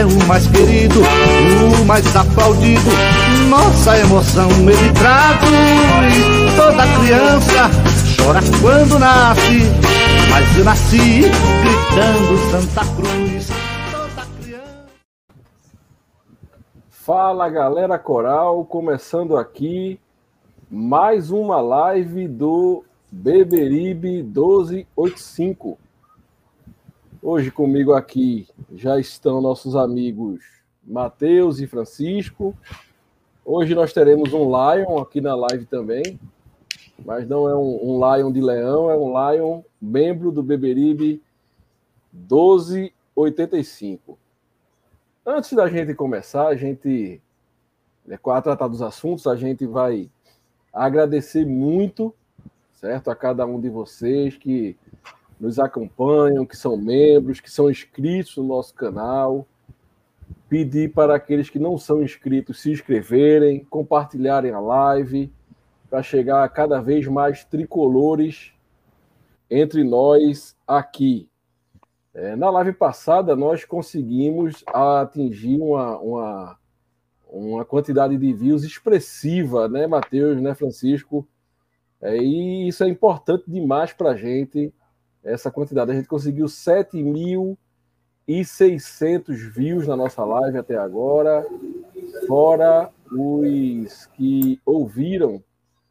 é o mais querido, o mais aplaudido. Nossa emoção ele traduz. Toda criança chora quando nasce, mas eu nasci gritando Santa Cruz. Toda criança. Fala galera coral, começando aqui mais uma live do Beberibe 1285. Hoje comigo aqui já estão nossos amigos Matheus e Francisco. Hoje nós teremos um Lion aqui na live também, mas não é um, um Lion de leão, é um Lion membro do Beberibe 1285. Antes da gente começar, a gente, né, a tratar dos assuntos, a gente vai agradecer muito, certo, a cada um de vocês que nos acompanham, que são membros, que são inscritos no nosso canal. Pedir para aqueles que não são inscritos se inscreverem, compartilharem a live, para chegar a cada vez mais tricolores entre nós aqui. É, na live passada, nós conseguimos atingir uma, uma, uma quantidade de views expressiva, né, Matheus, né, Francisco? É, e isso é importante demais para a gente essa quantidade. A gente conseguiu 7.600 views na nossa live até agora, fora os que ouviram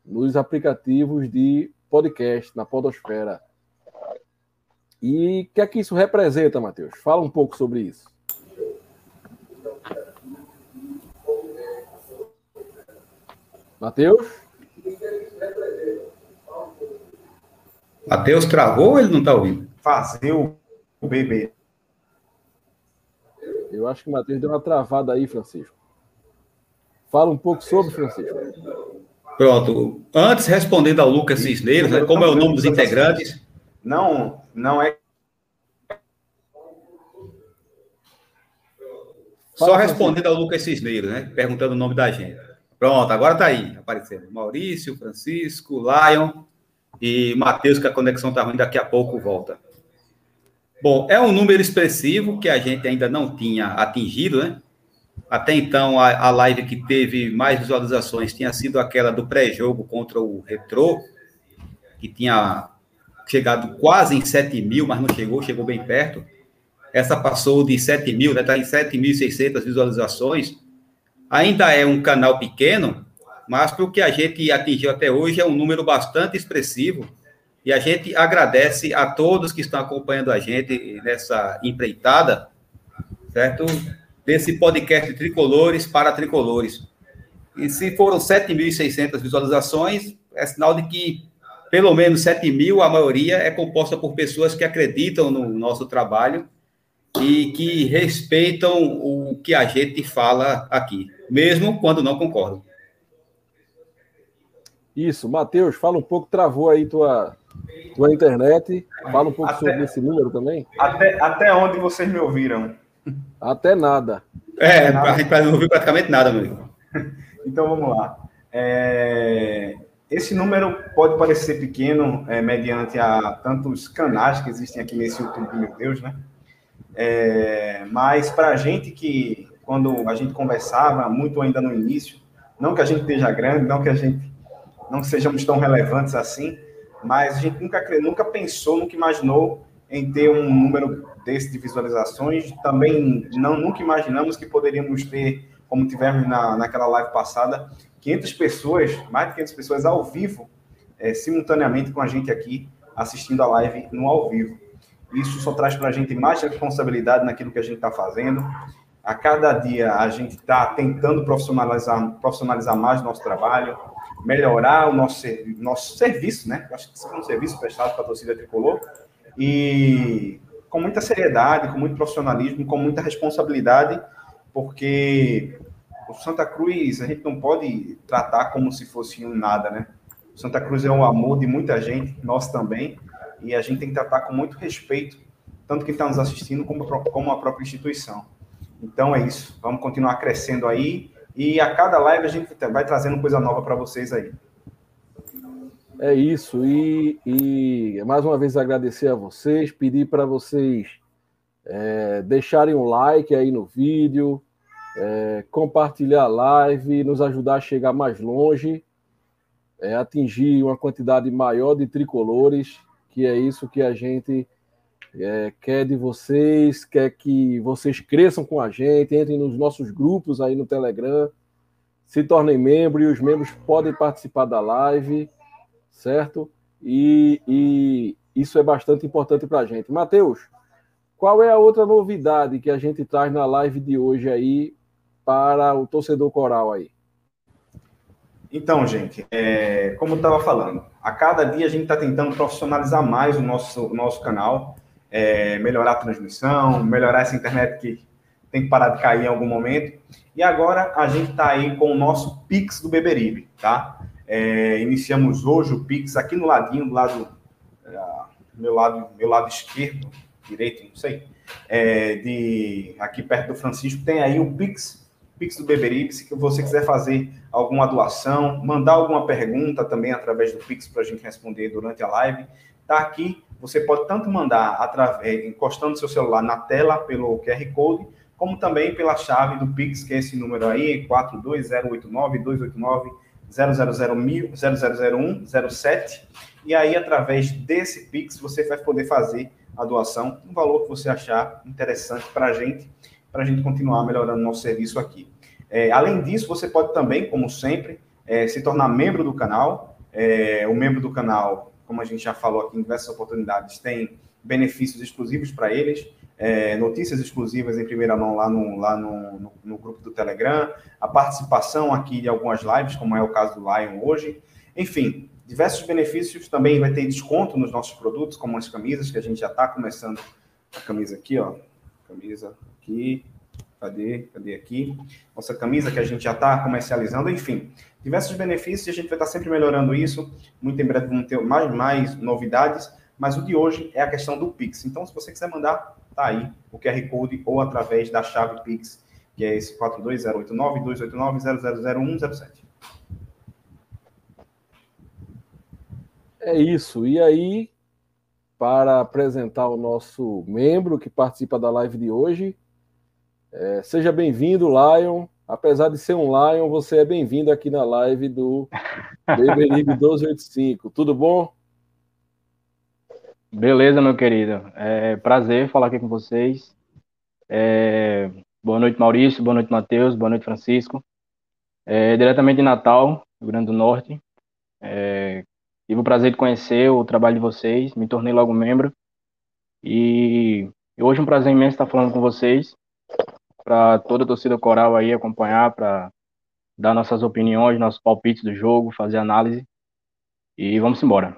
nos aplicativos de podcast, na Podosfera. E o que é que isso representa, Matheus? Fala um pouco sobre isso. Matheus? Matheus travou ou ele não está ouvindo? Fazer o bebê. Eu acho que o Matheus deu uma travada aí, Francisco. Fala um pouco sobre, Francisco. Pronto. Antes, respondendo ao Lucas Cisneiros, né, como é o nome dos integrantes? Não, não é. Só respondendo ao Lucas Cisneiros, né? Perguntando o nome da gente. Pronto, agora está aí, aparecendo. Maurício, Francisco, Lion e Matheus, que a conexão está ruim, daqui a pouco volta. Bom, é um número expressivo que a gente ainda não tinha atingido, né? Até então, a, a live que teve mais visualizações tinha sido aquela do pré-jogo contra o Retro, que tinha chegado quase em 7 mil, mas não chegou, chegou bem perto. Essa passou de 7 mil, está né? em 7.600 visualizações. Ainda é um canal pequeno, mas o que a gente atingiu até hoje é um número bastante expressivo e a gente agradece a todos que estão acompanhando a gente nessa empreitada, certo? Desse podcast Tricolores para Tricolores. E se foram 7.600 visualizações, é sinal de que pelo menos 7 mil, a maioria é composta por pessoas que acreditam no nosso trabalho e que respeitam o que a gente fala aqui, mesmo quando não concordam. Isso, Matheus, fala um pouco, travou aí tua, tua internet. Fala um pouco até, sobre esse número também. Até, até onde vocês me ouviram? Até nada. É, nada. a gente não ouviu praticamente nada, meu amigo. Então vamos lá. É, esse número pode parecer pequeno, é, mediante a tantos canais que existem aqui nesse YouTube, meu Deus, né? É, mas para a gente que, quando a gente conversava, muito ainda no início, não que a gente esteja grande, não que a gente não sejamos tão relevantes assim, mas a gente nunca, nunca pensou, nunca imaginou em ter um número desse de visualizações. Também não, nunca imaginamos que poderíamos ter, como tivemos na, naquela live passada, 500 pessoas, mais de 500 pessoas ao vivo, é, simultaneamente com a gente aqui, assistindo a live no ao vivo. Isso só traz para a gente mais responsabilidade naquilo que a gente está fazendo. A cada dia a gente está tentando profissionalizar, profissionalizar mais nosso trabalho, melhorar o nosso, nosso serviço, né? Eu acho que isso é um serviço prestado para a torcida tricolor. E com muita seriedade, com muito profissionalismo, com muita responsabilidade, porque o Santa Cruz a gente não pode tratar como se fosse um nada, né? O Santa Cruz é um amor de muita gente, nós também, e a gente tem que tratar com muito respeito, tanto quem está nos assistindo como, como a própria instituição. Então é isso, vamos continuar crescendo aí, e a cada live a gente vai trazendo coisa nova para vocês aí. É isso, e, e, mais uma vez agradecer a vocês, pedir para vocês é, deixarem um like aí no vídeo, é, compartilhar a live, nos ajudar a chegar mais longe, é, atingir uma quantidade maior de tricolores, que é isso que a gente é, quer de vocês, quer que vocês cresçam com a gente, entrem nos nossos grupos aí no Telegram, se tornem membros e os membros podem participar da live certo? E, e isso é bastante importante para a gente. Matheus, qual é a outra novidade que a gente traz na live de hoje aí para o torcedor coral aí? Então, gente, é, como eu estava falando, a cada dia a gente está tentando profissionalizar mais o nosso, o nosso canal, é, melhorar a transmissão, melhorar essa internet que tem que parar de cair em algum momento. E agora a gente está aí com o nosso Pix do Beberibe, tá? É, iniciamos hoje o Pix aqui no ladinho, do lado, uh, meu lado, meu lado esquerdo, direito, não sei, é, de aqui perto do Francisco, tem aí o Pix, Pix do Beberibe, se você quiser fazer alguma doação, mandar alguma pergunta também através do Pix para a gente responder durante a live, tá aqui. Você pode tanto mandar através, encostando seu celular na tela pelo QR Code, como também pela chave do Pix, que é esse número aí, 42089 289 0001, 07, e aí através desse Pix você vai poder fazer a doação, um valor que você achar interessante para a gente, para a gente continuar melhorando nosso serviço aqui. É, além disso, você pode também, como sempre, é, se tornar membro do canal. É, o membro do canal, como a gente já falou aqui em diversas oportunidades, tem benefícios exclusivos para eles é, notícias exclusivas em primeira mão lá, no, lá no, no, no, grupo do Telegram, a participação aqui de algumas lives, como é o caso do Lion hoje. Enfim, diversos benefícios. Também vai ter desconto nos nossos produtos, como as camisas, que a gente já está começando. A camisa aqui, ó. Camisa aqui. Cadê? Cadê aqui? Nossa camisa que a gente já está comercializando. Enfim, diversos benefícios e a gente vai estar sempre melhorando isso. Muito em breve vamos ter mais, mais novidades. Mas o de hoje é a questão do Pix. Então, se você quiser mandar tá aí o QR Code ou através da chave Pix, que é esse 42089-289-000107. É isso. E aí, para apresentar o nosso membro que participa da live de hoje, é, seja bem-vindo, Lion. Apesar de ser um Lion, você é bem-vindo aqui na live do Beberibe 1285. Tudo bom? Beleza, meu querido. É prazer falar aqui com vocês. É... Boa noite, Maurício. Boa noite, Matheus. Boa noite, Francisco. É, diretamente de Natal, Rio Grande do Norte. É... Tive o prazer de conhecer o trabalho de vocês, me tornei logo membro. E hoje é um prazer imenso estar falando com vocês, para toda a torcida coral aí acompanhar, para dar nossas opiniões, nossos palpites do jogo, fazer análise. E vamos embora.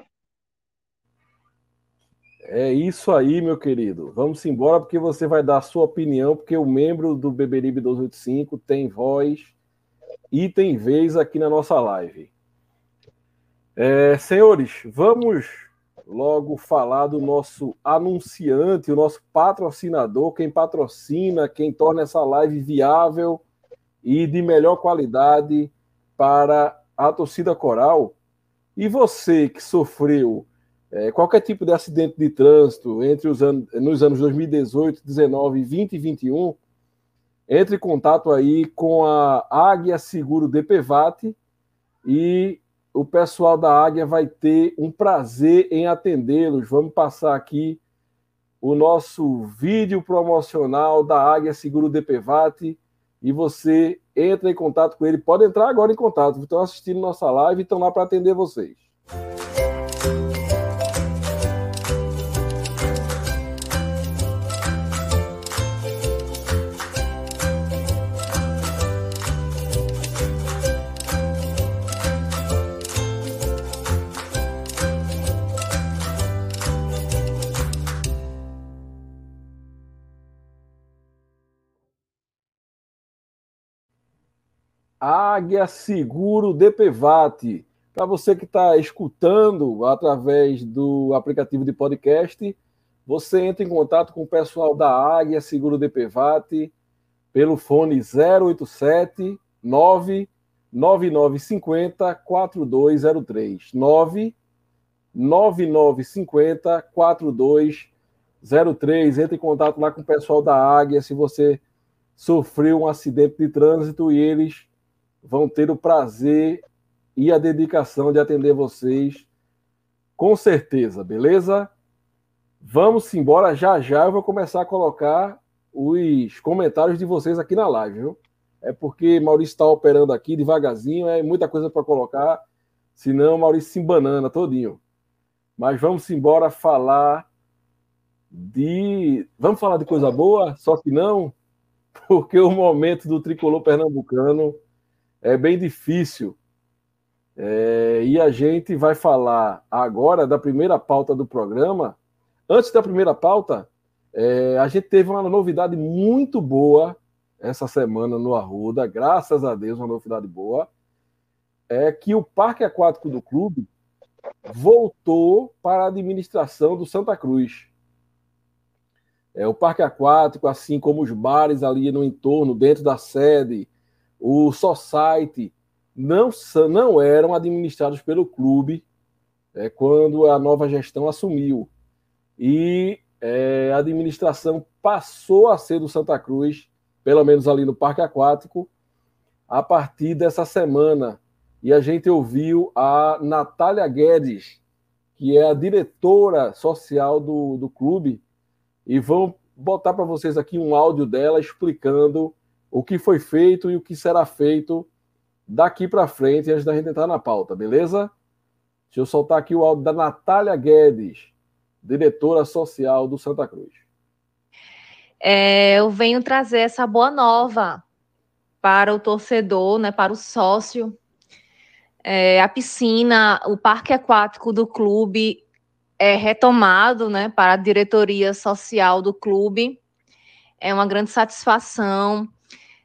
É isso aí, meu querido. Vamos embora porque você vai dar a sua opinião, porque o membro do Beberibe 285 tem voz e tem vez aqui na nossa live. É, senhores, vamos logo falar do nosso anunciante, o nosso patrocinador, quem patrocina, quem torna essa live viável e de melhor qualidade para a torcida coral. E você que sofreu é, qualquer tipo de acidente de trânsito entre os anos, nos anos 2018, 19, 20 e 21, entre em contato aí com a Águia Seguro DPVAT e o pessoal da Águia vai ter um prazer em atendê-los. Vamos passar aqui o nosso vídeo promocional da Águia Seguro DPVAT e você entra em contato com ele. Pode entrar agora em contato. Estão assistindo nossa live e estão lá para atender vocês. Águia Seguro DPVAT. Para você que está escutando através do aplicativo de podcast, você entra em contato com o pessoal da Águia Seguro DPVAT pelo fone 087 99950 4203 99950 4203. Entre em contato lá com o pessoal da Águia se você sofreu um acidente de trânsito e eles vão ter o prazer e a dedicação de atender vocês, com certeza, beleza? Vamos embora já já. Eu vou começar a colocar os comentários de vocês aqui na live, viu? É porque Maurício está operando aqui devagarzinho, é muita coisa para colocar, senão Maurício se embanana todinho. Mas vamos embora falar de. Vamos falar de coisa boa, só que não, porque o momento do tricolor pernambucano é bem difícil. É, e a gente vai falar agora da primeira pauta do programa. Antes da primeira pauta, é, a gente teve uma novidade muito boa essa semana no Arruda, graças a Deus, uma novidade boa. É que o Parque Aquático do Clube voltou para a administração do Santa Cruz. É, o Parque Aquático, assim como os bares ali no entorno, dentro da sede, o Society não, não eram administrados pelo clube é, quando a nova gestão assumiu. E é, a administração passou a ser do Santa Cruz, pelo menos ali no Parque Aquático, a partir dessa semana. E a gente ouviu a Natália Guedes, que é a diretora social do, do clube, e vão botar para vocês aqui um áudio dela explicando o que foi feito e o que será feito daqui para frente, antes da gente entrar na pauta, beleza? Deixa eu soltar aqui o áudio da Natália Guedes, diretora social do Santa Cruz. É, eu venho trazer essa boa nova para o torcedor, né, para o sócio. É, a piscina, o parque aquático do clube é retomado né, para a diretoria social do clube. É uma grande satisfação.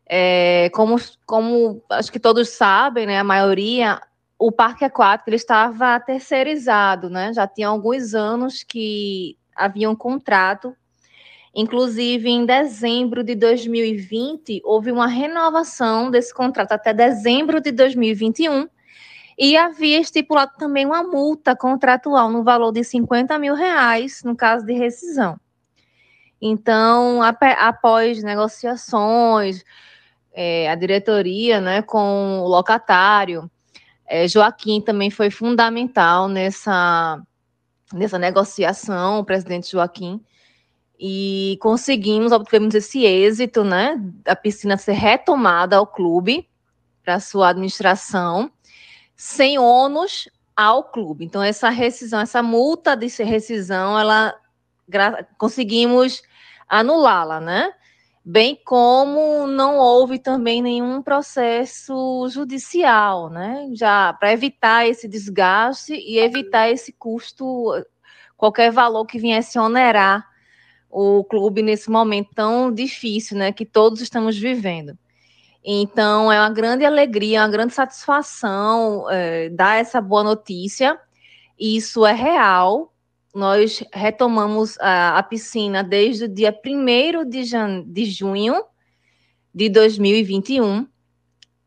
É, como, como acho que todos sabem, né, a maioria, o parque aquático ele estava terceirizado, né? Já tinha alguns anos que havia um contrato. Inclusive, em dezembro de 2020, houve uma renovação desse contrato até dezembro de 2021 e havia estipulado também uma multa contratual no valor de 50 mil reais no caso de rescisão. Então, após negociações, é, a diretoria né, com o locatário. É, Joaquim também foi fundamental nessa, nessa negociação, o presidente Joaquim, e conseguimos, obtivemos esse êxito, né, da piscina ser retomada ao clube, para sua administração, sem ônus ao clube. Então, essa rescisão, essa multa de rescisão, ela conseguimos anulá-la, né? Bem como não houve também nenhum processo judicial, né? Já para evitar esse desgaste e evitar esse custo, qualquer valor que viesse onerar o clube nesse momento tão difícil, né, que todos estamos vivendo. Então é uma grande alegria, uma grande satisfação é, dar essa boa notícia. Isso é real, nós retomamos a, a piscina desde o dia 1 de, de junho de 2021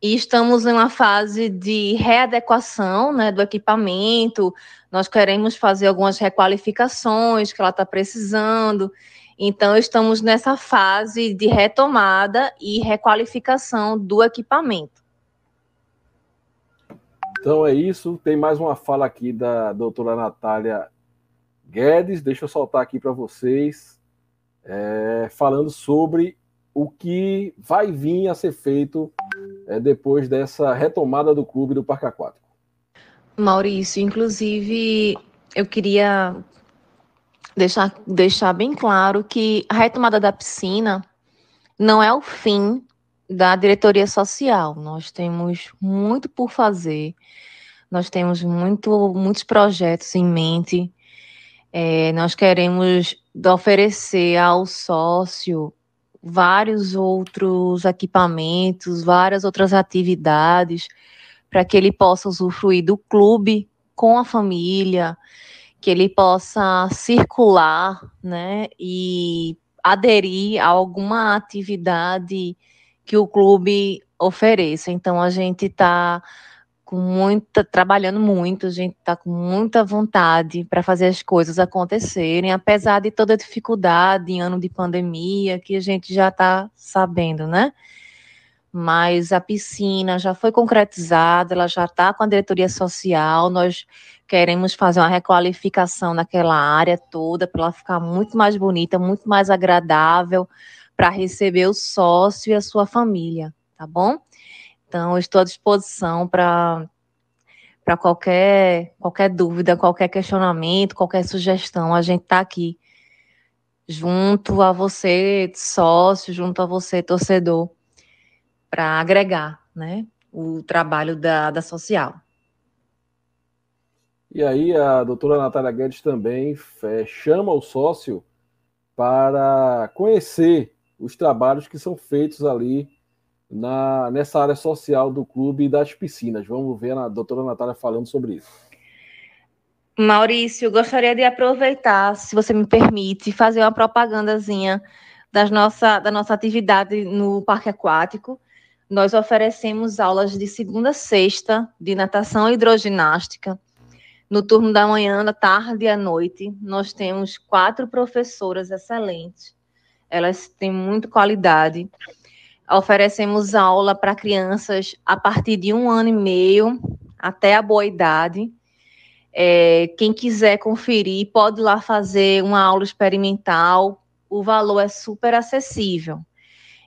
e estamos em uma fase de readequação né, do equipamento. Nós queremos fazer algumas requalificações que ela está precisando. Então, estamos nessa fase de retomada e requalificação do equipamento. Então é isso. Tem mais uma fala aqui da doutora Natália Guedes. Deixa eu soltar aqui para vocês, é, falando sobre o que vai vir a ser feito é, depois dessa retomada do clube do Parque Aquático. Maurício, inclusive, eu queria deixar, deixar bem claro que a retomada da piscina não é o fim da diretoria social. Nós temos muito por fazer, nós temos muito, muitos projetos em mente. É, nós queremos oferecer ao sócio vários outros equipamentos, várias outras atividades, para que ele possa usufruir do clube com a família, que ele possa circular, né, e aderir a alguma atividade que o clube ofereça. Então a gente está com muita, trabalhando muito, a gente está com muita vontade para fazer as coisas acontecerem, apesar de toda a dificuldade em ano de pandemia, que a gente já está sabendo, né? Mas a piscina já foi concretizada, ela já está com a diretoria social, nós queremos fazer uma requalificação naquela área toda para ela ficar muito mais bonita, muito mais agradável para receber o sócio e a sua família, tá bom? Então, estou à disposição para para qualquer qualquer dúvida, qualquer questionamento, qualquer sugestão, a gente está aqui junto a você, sócio, junto a você, torcedor, para agregar, né, o trabalho da, da social. E aí a doutora Natália Guedes também é, chama o sócio para conhecer os trabalhos que são feitos ali na, nessa área social do clube e das piscinas. Vamos ver a doutora Natália falando sobre isso. Maurício, gostaria de aproveitar, se você me permite, fazer uma propagandazinha das nossa, da nossa atividade no Parque Aquático. Nós oferecemos aulas de segunda a sexta de natação e hidroginástica. No turno da manhã, da tarde e à noite, nós temos quatro professoras excelentes elas têm muita qualidade. Oferecemos aula para crianças a partir de um ano e meio até a boa idade. É, quem quiser conferir, pode ir lá fazer uma aula experimental. O valor é super acessível.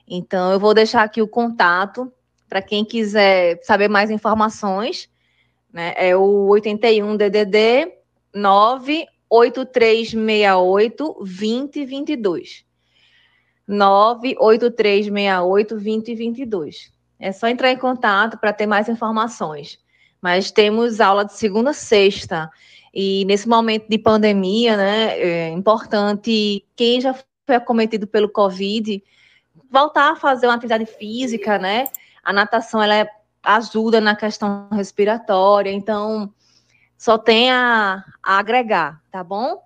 Então, eu vou deixar aqui o contato para quem quiser saber mais informações. Né? É o 81 DDD 98368 2022. 983682022. É só entrar em contato para ter mais informações. Mas temos aula de segunda a sexta. E nesse momento de pandemia, né, é importante quem já foi acometido pelo Covid voltar a fazer uma atividade física, né? A natação ela ajuda na questão respiratória, então só tem a, a agregar, tá bom?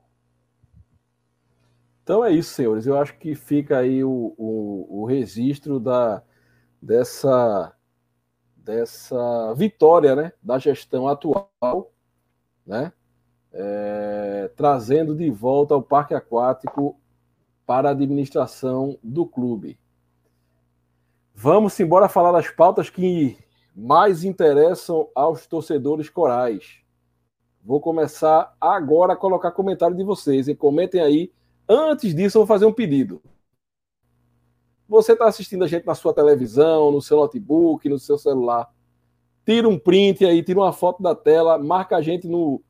Então é isso, senhores. Eu acho que fica aí o, o, o registro da, dessa, dessa vitória né, da gestão atual, né, é, trazendo de volta o parque aquático para a administração do clube. Vamos embora falar das pautas que mais interessam aos torcedores corais. Vou começar agora a colocar comentário de vocês. E comentem aí Antes disso, eu vou fazer um pedido. Você está assistindo a gente na sua televisão, no seu notebook, no seu celular. Tira um print aí, tira uma foto da tela, marca a gente no,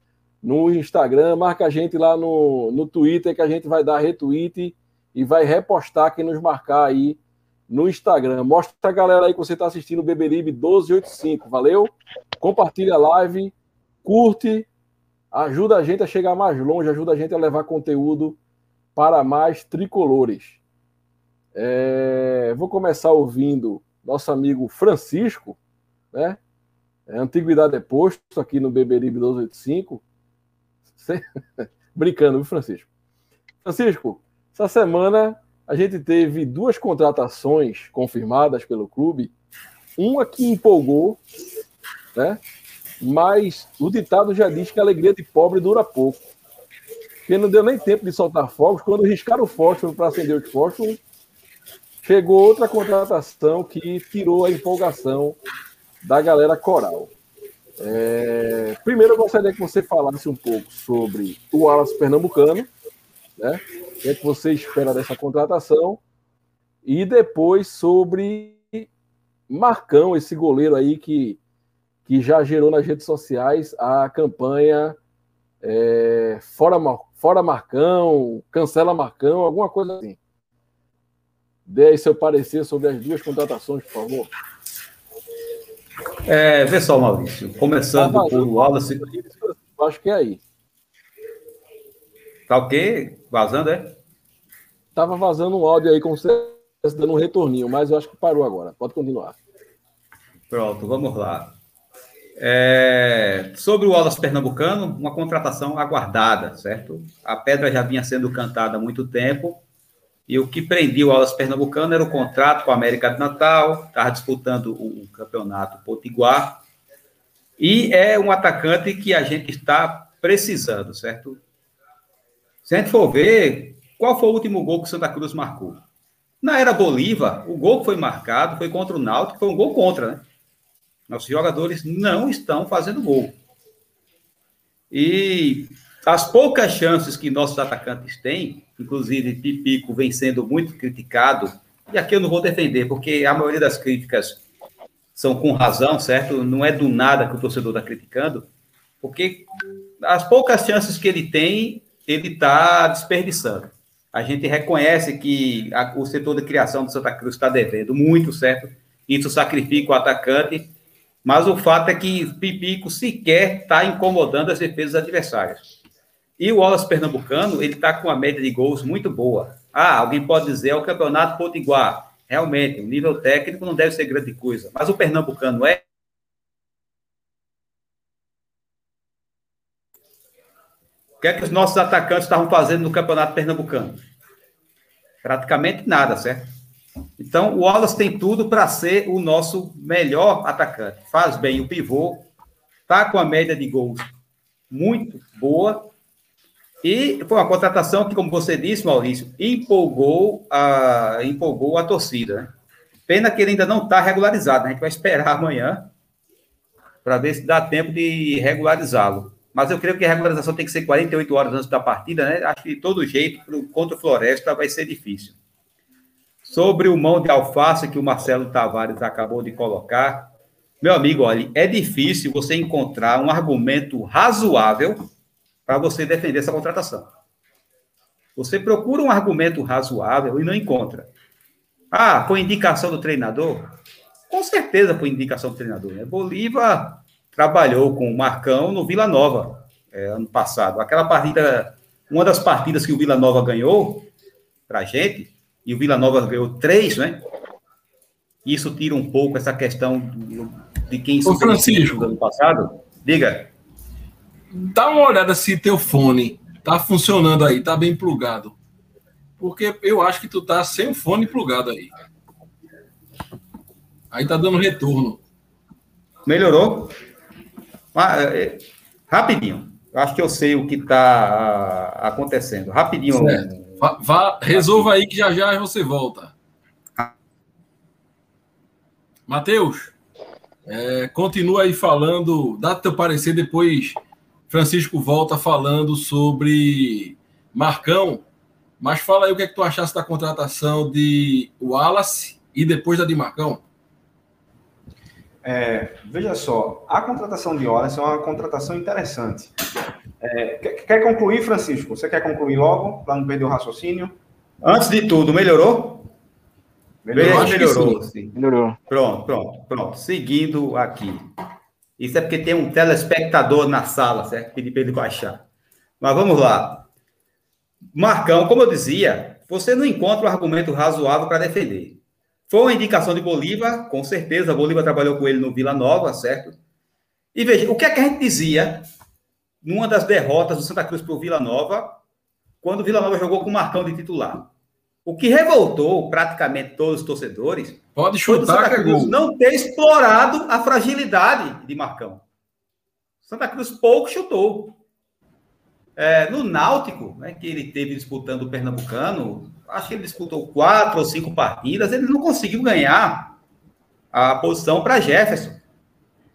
no Instagram, marca a gente lá no, no Twitter, que a gente vai dar retweet e vai repostar quem nos marcar aí no Instagram. Mostra a galera aí que você está assistindo o Beberibe 1285. Valeu? Compartilha a live, curte, ajuda a gente a chegar mais longe, ajuda a gente a levar conteúdo para mais tricolores. É, vou começar ouvindo nosso amigo Francisco, né? É, Antiguidade é posto aqui no Beberibe 1285. Brincando, viu, Francisco? Francisco, essa semana a gente teve duas contratações confirmadas pelo clube. Uma que empolgou, né? Mas o ditado já diz que a alegria de pobre dura pouco porque não deu nem tempo de soltar fogos. Quando riscaram o fósforo para acender os fósforos, chegou outra contratação que tirou a empolgação da galera coral. É, primeiro, eu gostaria que você falasse um pouco sobre o Wallace Pernambucano, né? O que é que você espera dessa contratação? E depois sobre Marcão, esse goleiro aí que, que já gerou nas redes sociais a campanha é, fora, fora Marcão, cancela Marcão, alguma coisa assim. Dê aí seu parecer sobre as duas contratações, por favor. É, vê só, Maurício. Começando tá por Wallace. Acho que é aí. Tá o quê? Vazando, é? Tava vazando um áudio aí, como se dando um retorninho, mas eu acho que parou agora. Pode continuar. Pronto, vamos lá. É, sobre o Wallace Pernambucano, uma contratação aguardada, certo? A pedra já vinha sendo cantada há muito tempo e o que prendia o Aulas Pernambucano era o contrato com a América de Natal, estava disputando o, o campeonato Potiguar. E é um atacante que a gente está precisando, certo? Se a gente for ver, qual foi o último gol que o Santa Cruz marcou? Na era Bolívar, o gol que foi marcado foi contra o Náutico, foi um gol contra, né? Nossos jogadores não estão fazendo gol. E as poucas chances que nossos atacantes têm, inclusive Pipico vem sendo muito criticado, e aqui eu não vou defender, porque a maioria das críticas são com razão, certo? Não é do nada que o torcedor está criticando, porque as poucas chances que ele tem, ele está desperdiçando. A gente reconhece que a, o setor de criação do Santa Cruz está devendo muito, certo? Isso sacrifica o atacante, mas o fato é que Pipico sequer está incomodando as defesas adversárias. E o Wallace Pernambucano, ele está com uma média de gols muito boa. Ah, alguém pode dizer, é o Campeonato Potiguar. Realmente, o nível técnico não deve ser grande coisa. Mas o Pernambucano é. O que é que os nossos atacantes estavam fazendo no Campeonato Pernambucano? Praticamente nada, certo? Então, o Wallace tem tudo para ser o nosso melhor atacante. Faz bem o pivô, está com a média de gols muito boa e foi uma contratação que, como você disse, Maurício, empolgou a, empolgou a torcida. Pena que ele ainda não está regularizado. Né? A gente vai esperar amanhã para ver se dá tempo de regularizá-lo. Mas eu creio que a regularização tem que ser 48 horas antes da partida, né? Acho que de todo jeito, contra o Floresta vai ser difícil. Sobre o mão de alface que o Marcelo Tavares acabou de colocar, meu amigo, olha, é difícil você encontrar um argumento razoável para você defender essa contratação. Você procura um argumento razoável e não encontra. Ah, foi indicação do treinador? Com certeza foi indicação do treinador. Né? Bolívar trabalhou com o Marcão no Vila Nova é, ano passado. Aquela partida, uma das partidas que o Vila Nova ganhou para a gente, e o Vila Nova ganhou três, né? Isso tira um pouco essa questão de quem Ô, Francisco, no ano passado. Diga dá uma olhada se teu fone tá funcionando aí, tá bem plugado. Porque eu acho que tu tá sem o fone plugado aí. Aí tá dando retorno. Melhorou? Ah, é, é, rapidinho. Acho que eu sei o que está acontecendo. Rapidinho. Vá, vá, resolva aí que já já você volta. Matheus, é, continua aí falando, dá teu parecer depois Francisco volta falando sobre Marcão, mas fala aí o que é que tu achasse da contratação de Wallace e depois da de Marcão. É, veja só, a contratação de Wallace é uma contratação interessante. É, quer, concluir, Francisco? Você quer concluir logo, para não perder o raciocínio? Antes de tudo, melhorou? Melhorou, melhorou, sim. melhorou. Pronto, pronto, pronto. Seguindo aqui. Isso é porque tem um telespectador na sala, certo? Pedi para ele baixar. Mas vamos lá. Marcão, como eu dizia, você não encontra um argumento razoável para defender. Foi uma indicação de Bolívar, com certeza. Bolívar trabalhou com ele no Vila Nova, certo? E veja, o que é que a gente dizia numa das derrotas do Santa Cruz para o Vila Nova, quando o Vila Nova jogou com o Marcão de titular? O que revoltou praticamente todos os torcedores Pode chutar, Santa Cruz é não ter explorado a fragilidade de Marcão. Santa Cruz pouco chutou. É, no Náutico, né, que ele teve disputando o Pernambucano, acho que ele disputou quatro ou cinco partidas, ele não conseguiu ganhar a posição para Jefferson.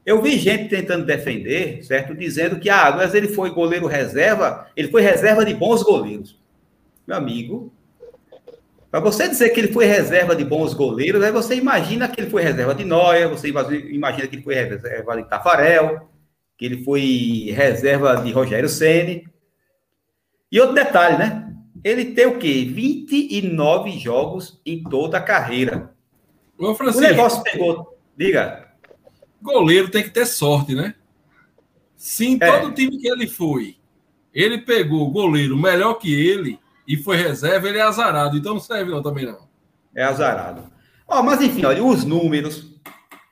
Eu vi gente tentando defender, certo? Dizendo que, ah, mas ele foi goleiro reserva, ele foi reserva de bons goleiros. Meu amigo, para você dizer que ele foi reserva de bons goleiros, aí você imagina que ele foi reserva de Noia, você imagina que ele foi reserva de Tafarel, que ele foi reserva de Rogério Ceni. E outro detalhe, né? Ele tem o quê? 29 jogos em toda a carreira. Ô, o negócio pegou. Diga. Goleiro tem que ter sorte, né? Se em é. todo time que ele foi, ele pegou goleiro melhor que ele e foi reserva, ele é azarado. Então não serve não também não. É azarado. Ó, mas enfim, olha, os números,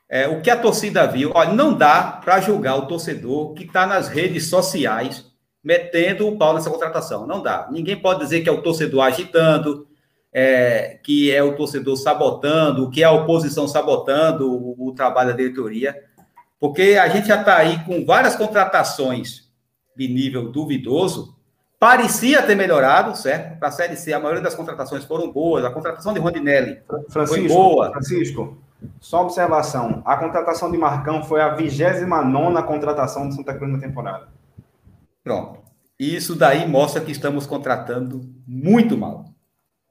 é, o que a torcida viu, olha, não dá para julgar o torcedor que está nas redes sociais metendo o pau nessa contratação. Não dá. Ninguém pode dizer que é o torcedor agitando, é, que é o torcedor sabotando, que é a oposição sabotando o, o trabalho da diretoria, porque a gente já está aí com várias contratações de nível duvidoso. Parecia ter melhorado, certo? Para a Série C, a maioria das contratações foram boas. A contratação de Rondinelli Francisco, foi boa. Francisco, só observação. A contratação de Marcão foi a 29 contratação de Santa Cruz na temporada. Pronto. Isso daí mostra que estamos contratando muito mal.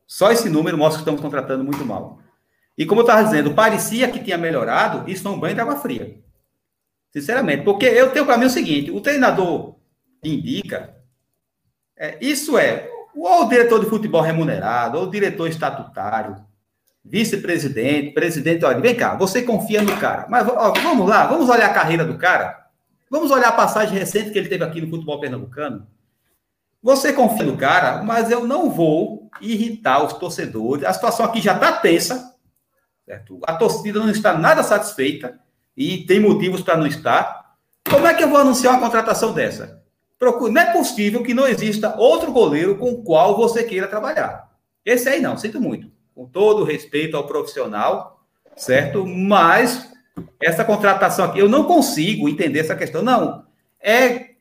Só esse número mostra que estamos contratando muito mal. E como eu estava dizendo, parecia que tinha melhorado, isso é um banho de água fria. Sinceramente, porque eu tenho para mim o seguinte: o treinador indica, é, isso é, ou o diretor de futebol remunerado, ou o diretor estatutário, vice-presidente, presidente, olha, vem cá, você confia no cara, mas ó, vamos lá, vamos olhar a carreira do cara, vamos olhar a passagem recente que ele teve aqui no futebol pernambucano. Você confia no cara, mas eu não vou irritar os torcedores. A situação aqui já está tensa, certo? A torcida não está nada satisfeita e tem motivos para não estar. Como é que eu vou anunciar uma contratação dessa? Não é possível que não exista outro goleiro com o qual você queira trabalhar. Esse aí não, sinto muito. Com todo respeito ao profissional, certo? Mas essa contratação aqui, eu não consigo entender essa questão. Não, é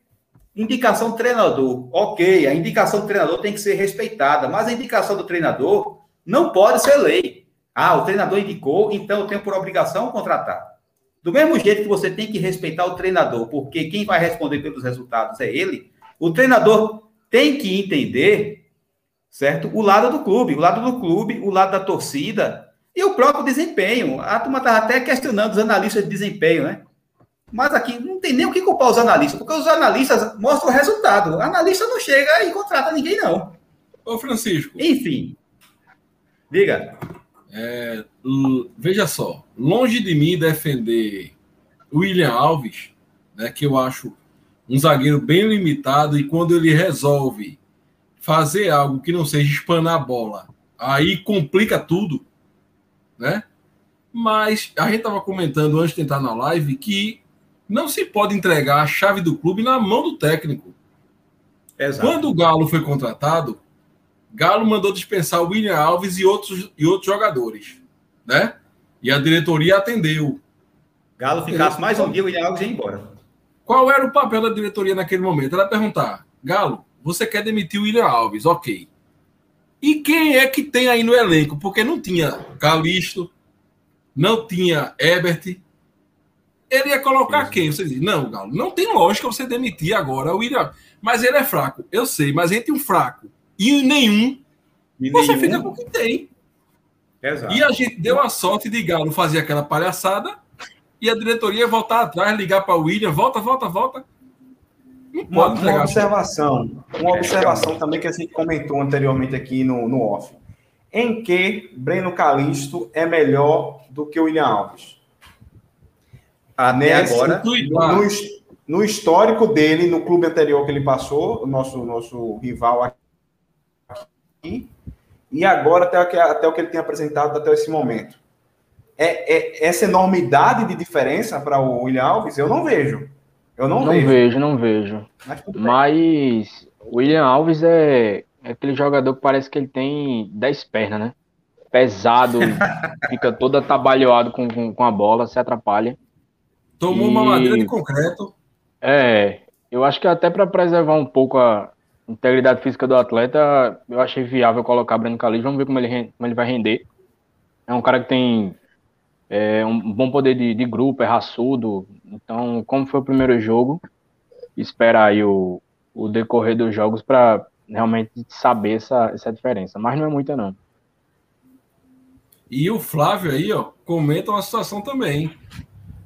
Indicação do treinador, ok, a indicação do treinador tem que ser respeitada, mas a indicação do treinador não pode ser lei. Ah, o treinador indicou, então eu tenho por obrigação contratar. Do mesmo jeito que você tem que respeitar o treinador, porque quem vai responder pelos resultados é ele, o treinador tem que entender, certo? O lado do clube, o lado do clube, o lado da torcida e o próprio desempenho. A turma estava até questionando os analistas de desempenho, né? Mas aqui não tem nem o que culpar os analistas, porque os analistas mostram o resultado. O analista não chega e contrata ninguém, não. Ô, Francisco. Enfim. Diga. É, veja só, longe de mim defender William Alves, né, que eu acho um zagueiro bem limitado, e quando ele resolve fazer algo que não seja espanar a bola, aí complica tudo, né? Mas a gente estava comentando antes de entrar na live que não se pode entregar a chave do clube na mão do técnico. Exato. Quando o Galo foi contratado, Galo mandou dispensar o William Alves e outros, e outros jogadores, né? E a diretoria atendeu. Galo ficasse mais um dia, o William Alves ia embora. Qual era o papel da diretoria naquele momento? Ela perguntar: Galo, você quer demitir o William Alves? Ok. E quem é que tem aí no elenco? Porque não tinha Calixto, não tinha Ebert, ele ia colocar Sim. quem? Você diz, não, Galo, não tem lógica você demitir agora o William. Mas ele é fraco, eu sei, mas entre um fraco e nenhum, e você nenhum... fica com o que tem. Exato. E a gente deu a sorte de Galo fazer aquela palhaçada e a diretoria voltar atrás, ligar para o William, volta, volta, volta. Uma, uma, observação, uma observação também que a gente comentou anteriormente aqui no, no off. Em que Breno Calisto é melhor do que o William Alves? Até agora. No, no, histórico dele, no clube anterior que ele passou, o nosso, nosso rival aqui, e agora até o, que, até o que ele tem apresentado até esse momento. É, é essa enormidade de diferença para o William Alves, eu não vejo. Eu não, não vejo. vejo. não vejo. Mas, Mas o William Alves é, é aquele jogador que parece que ele tem 10 pernas, né? Pesado, fica todo atabalhoado com, com, com a bola, se atrapalha. Tomou e... uma madeira de concreto. É, eu acho que até para preservar um pouco a integridade física do atleta, eu achei viável colocar Breno Calixto. Vamos ver como ele, como ele vai render. É um cara que tem é um bom poder de, de grupo, é raçudo. Então, como foi o primeiro jogo, esperar aí o, o decorrer dos jogos para realmente saber essa, essa diferença. Mas não é muita, não. E o Flávio aí, ó, comenta uma situação também.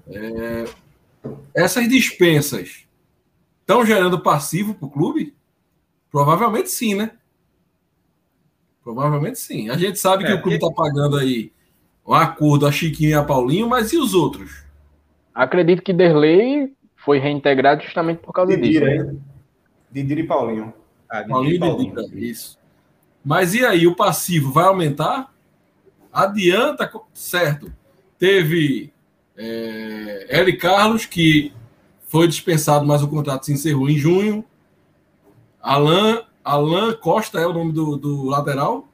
É, essas dispensas estão gerando passivo para o clube? Provavelmente sim, né? Provavelmente sim. A gente sabe é, que o clube está pagando aí um acordo a Chiquinho e a Paulinho, mas e os outros? Acredito que Derlei foi reintegrado justamente por causa Didira, disso. Né? Didira e Paulinho. Ah, Paulinho e Paulinho. Didira, isso. Mas e aí, o passivo vai aumentar? Adianta, certo. Teve é, L. Carlos, que foi dispensado, mas o contrato se encerrou em junho. Alan, Alan Costa é o nome do, do lateral.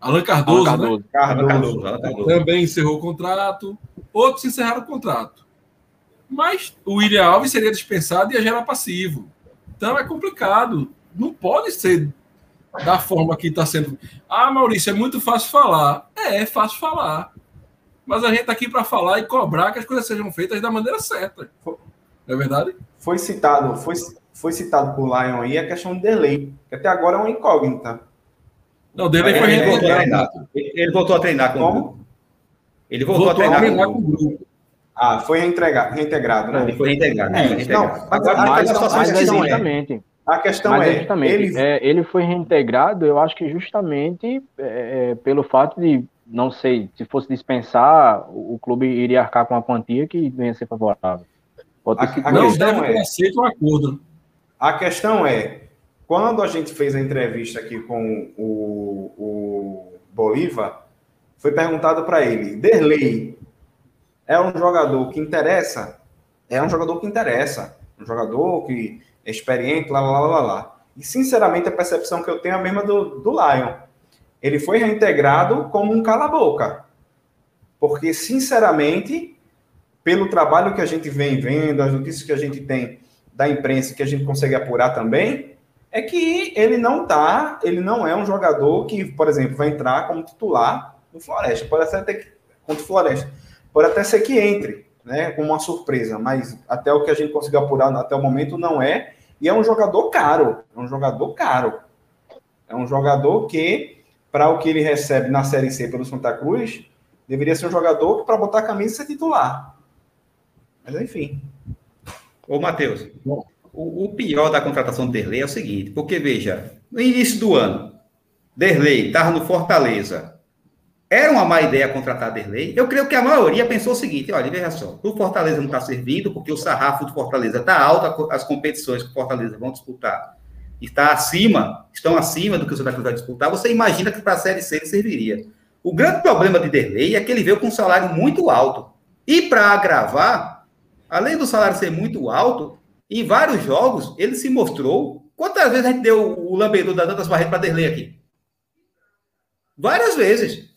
Alan Cardoso, Alan Cardoso, né? Cardoso, Cardoso, Cardoso, Também encerrou o contrato. Outros encerraram o contrato. Mas o William Alves seria dispensado e ia gerar passivo. Então é complicado. Não pode ser da forma que está sendo. Ah, Maurício, é muito fácil falar. É, é fácil falar. Mas a gente está aqui para falar e cobrar que as coisas sejam feitas da maneira certa. Não é verdade? Foi citado, foi, foi citado por Lion aí a questão de delay, que até agora é uma incógnita. Não, Derlei foi ele voltou, a treinar. Ele voltou a treinar com Como? o grupo. Ele voltou, voltou a, treinar a treinar, com, o grupo. Ah, foi reintegrado, reintegrado né? Ele foi reintegrado. É, reintegrado. Não, mas, mas, mas, mas exatamente. A questão mas é, justamente, ele... É, ele foi reintegrado, eu acho que justamente é, é, pelo fato de, não sei, se fosse dispensar, o, o clube iria arcar com uma quantia que venha ser favorável. Pode a, a não deve ter é, aceito um acordo. A questão é, quando a gente fez a entrevista aqui com o, o Bolívar, foi perguntado para ele: Derlei é um jogador que interessa? É um jogador que interessa. Um jogador que é experiente, lá, lá, lá, lá. E, sinceramente, a percepção que eu tenho é a mesma do, do Lion. Ele foi reintegrado como um cala-boca. Porque, sinceramente, pelo trabalho que a gente vem vendo, as notícias que a gente tem da imprensa, que a gente consegue apurar também, é que ele não tá, ele não é um jogador que, por exemplo, vai entrar como titular no Floresta. Pode até que, contra o Floresta. Pode até ser que entre, né, como uma surpresa, mas até o que a gente conseguiu apurar até o momento não é. E é um jogador caro, é um jogador caro. É um jogador que, para o que ele recebe na Série C pelo Santa Cruz, deveria ser um jogador para botar a camisa ser titular. Mas enfim. Ô, Matheus. O, o pior da contratação do Derlei é o seguinte, porque veja, no início do ano, Derlei estava no Fortaleza. Era uma má ideia contratar Derlei. Eu creio que a maioria pensou o seguinte: olha, veja só, o Fortaleza não está servindo, porque o sarrafo do Fortaleza está alto, as competições que o Fortaleza vão disputar está acima, estão acima do que o Santa Cruz vai disputar. Você imagina que para a Série C ele serviria. O grande problema de Derlei é que ele veio com um salário muito alto. E para agravar, além do salário ser muito alto, em vários jogos, ele se mostrou. Quantas vezes a gente deu o lambedor da Dantas Barreto para Derlei aqui? Várias vezes.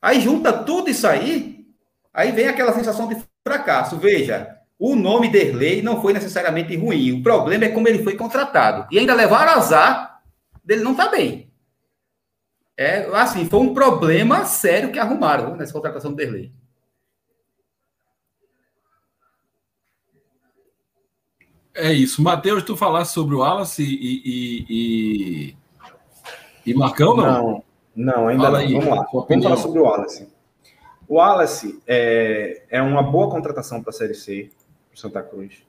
Aí junta tudo isso aí, aí vem aquela sensação de fracasso. Veja, o nome Derlei não foi necessariamente ruim. O problema é como ele foi contratado. E ainda levaram azar dele não estar tá bem. É, assim, foi um problema sério que arrumaram nessa contratação do Derlei. É isso. Matheus, tu falasse sobre o Wallace e, e, e, e Marcão, não? Não, não ainda Fala não. Aí, Vamos lá. Vamos falar sobre o Wallace. O Wallace é, é uma boa contratação para a Série C, Santa Cruz.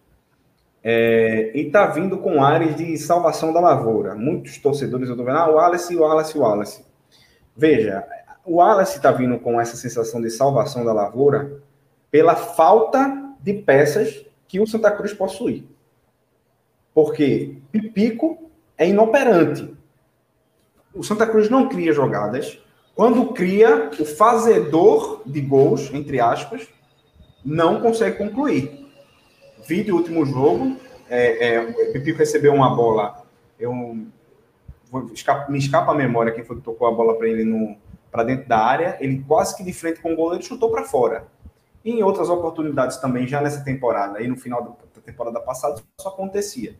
É, e está vindo com áreas de salvação da lavoura. Muitos torcedores estou vendo, ah, o Wallace, o Wallace, o Wallace. Veja, o Wallace está vindo com essa sensação de salvação da lavoura pela falta de peças que o Santa Cruz possui. Porque Pipico é inoperante. O Santa Cruz não cria jogadas. Quando cria, o fazedor de gols, entre aspas, não consegue concluir. Vídeo último jogo, é, é, Pipico recebeu uma bola, eu escapa, me escapa a memória quem foi que tocou a bola para ele para dentro da área, ele quase que de frente com o goleiro chutou para fora. E em outras oportunidades também, já nessa temporada, aí no final da temporada passada, isso acontecia.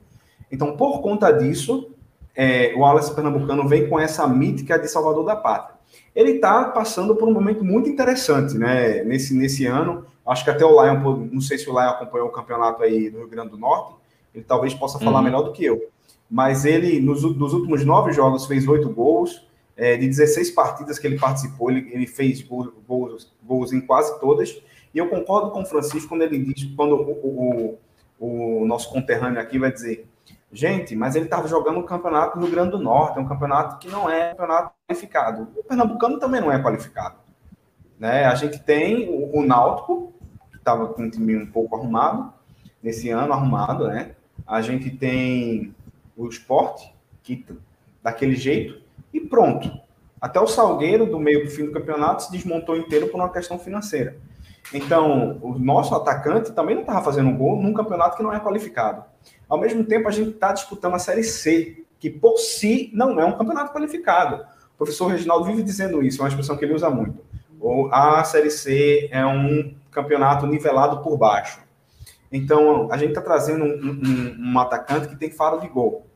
Então, por conta disso, é, o Wallace Pernambucano vem com essa mítica de Salvador da Pátria. Ele está passando por um momento muito interessante, né? Nesse, nesse ano, acho que até o Lion, não sei se o Lion acompanhou o campeonato aí do Rio Grande do Norte, ele talvez possa falar uhum. melhor do que eu. Mas ele, nos, nos últimos nove jogos, fez oito gols. É, de 16 partidas que ele participou, ele, ele fez gols, gols, gols, em quase todas. E eu concordo com o Francisco quando ele diz, quando o, o, o nosso conterrâneo aqui vai dizer Gente, mas ele estava jogando um campeonato no Rio Grande do Norte, é um campeonato que não é campeonato qualificado. O Pernambucano também não é qualificado. Né? A gente tem o, o Náutico, estava com um time um pouco arrumado, nesse ano arrumado, né? A gente tem o esporte, que daquele jeito, e pronto. Até o Salgueiro, do meio para o fim do campeonato, se desmontou inteiro por uma questão financeira. Então, o nosso atacante também não estava fazendo gol num campeonato que não é qualificado. Ao mesmo tempo, a gente está disputando a Série C, que por si não é um campeonato qualificado. O professor Reginaldo vive dizendo isso, é uma expressão que ele usa muito. A Série C é um campeonato nivelado por baixo. Então, a gente está trazendo um, um, um, atacante que tem faro de gol.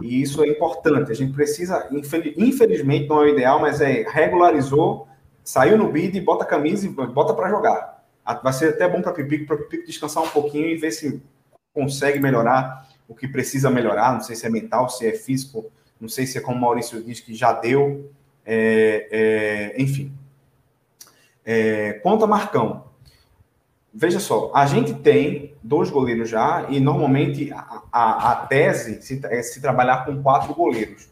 E isso é importante. A gente precisa, infelizmente, não é o ideal, mas é regularizou, saiu no bid, bota a camisa e bota para jogar. Vai ser até bom para Pipico, para Pipico descansar um pouquinho e ver se consegue melhorar o que precisa melhorar, não sei se é mental, se é físico, não sei se é como o Maurício diz que já deu, é, é, enfim. É, quanto a Marcão, veja só, a gente tem dois goleiros já, e normalmente a, a, a tese se, é se trabalhar com quatro goleiros.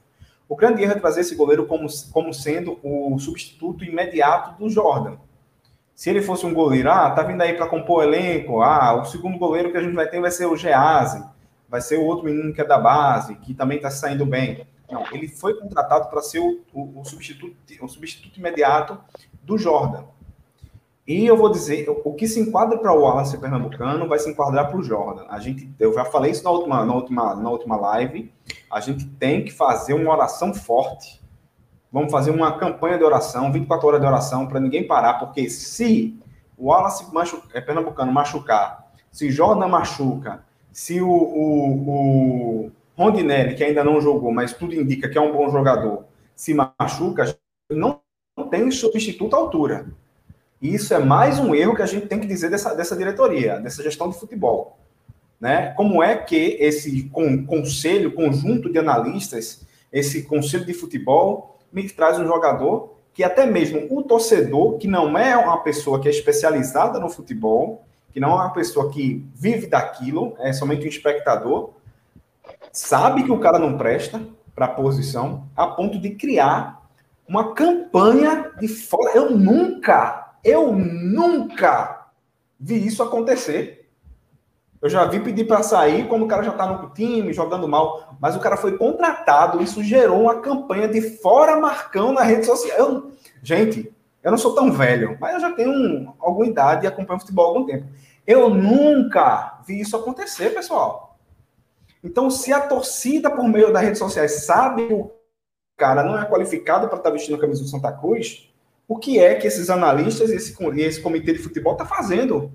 O grande erro é trazer esse goleiro como, como sendo o substituto imediato do Jordan. Se ele fosse um goleiro, ah, tá vindo aí para compor o elenco, ah, o segundo goleiro que a gente vai ter vai ser o Gease, vai ser o outro menino que é da base, que também está saindo bem. Não, ele foi contratado para ser o, o, o, substituto, o substituto imediato do Jordan. E eu vou dizer, o que se enquadra para o Wallace Pernambucano vai se enquadrar para o Jordan. A gente, eu já falei isso na última, na, última, na última live. A gente tem que fazer uma oração forte Vamos fazer uma campanha de oração, 24 horas de oração, para ninguém parar, porque se o Wallace machu é, pernambucano machucar, se Jordan machuca, se o, o, o Rondinelli, que ainda não jogou, mas tudo indica que é um bom jogador, se machuca, não tem substituto à altura. E isso é mais um erro que a gente tem que dizer dessa, dessa diretoria, dessa gestão de futebol. Né? Como é que esse conselho, conjunto de analistas, esse conselho de futebol me traz um jogador que até mesmo o torcedor, que não é uma pessoa que é especializada no futebol, que não é uma pessoa que vive daquilo, é somente um espectador, sabe que o cara não presta para a posição, a ponto de criar uma campanha de fora. Eu nunca, eu nunca vi isso acontecer. Eu já vi pedir para sair quando o cara já está no time, jogando mal. Mas o cara foi contratado, isso gerou uma campanha de fora Marcão na rede social. Eu, gente, eu não sou tão velho, mas eu já tenho um, alguma idade e acompanho futebol há algum tempo. Eu nunca vi isso acontecer, pessoal. Então, se a torcida, por meio das redes sociais, sabe que o cara não é qualificado para estar tá vestindo a camisa do Santa Cruz, o que é que esses analistas e esse, esse comitê de futebol está fazendo?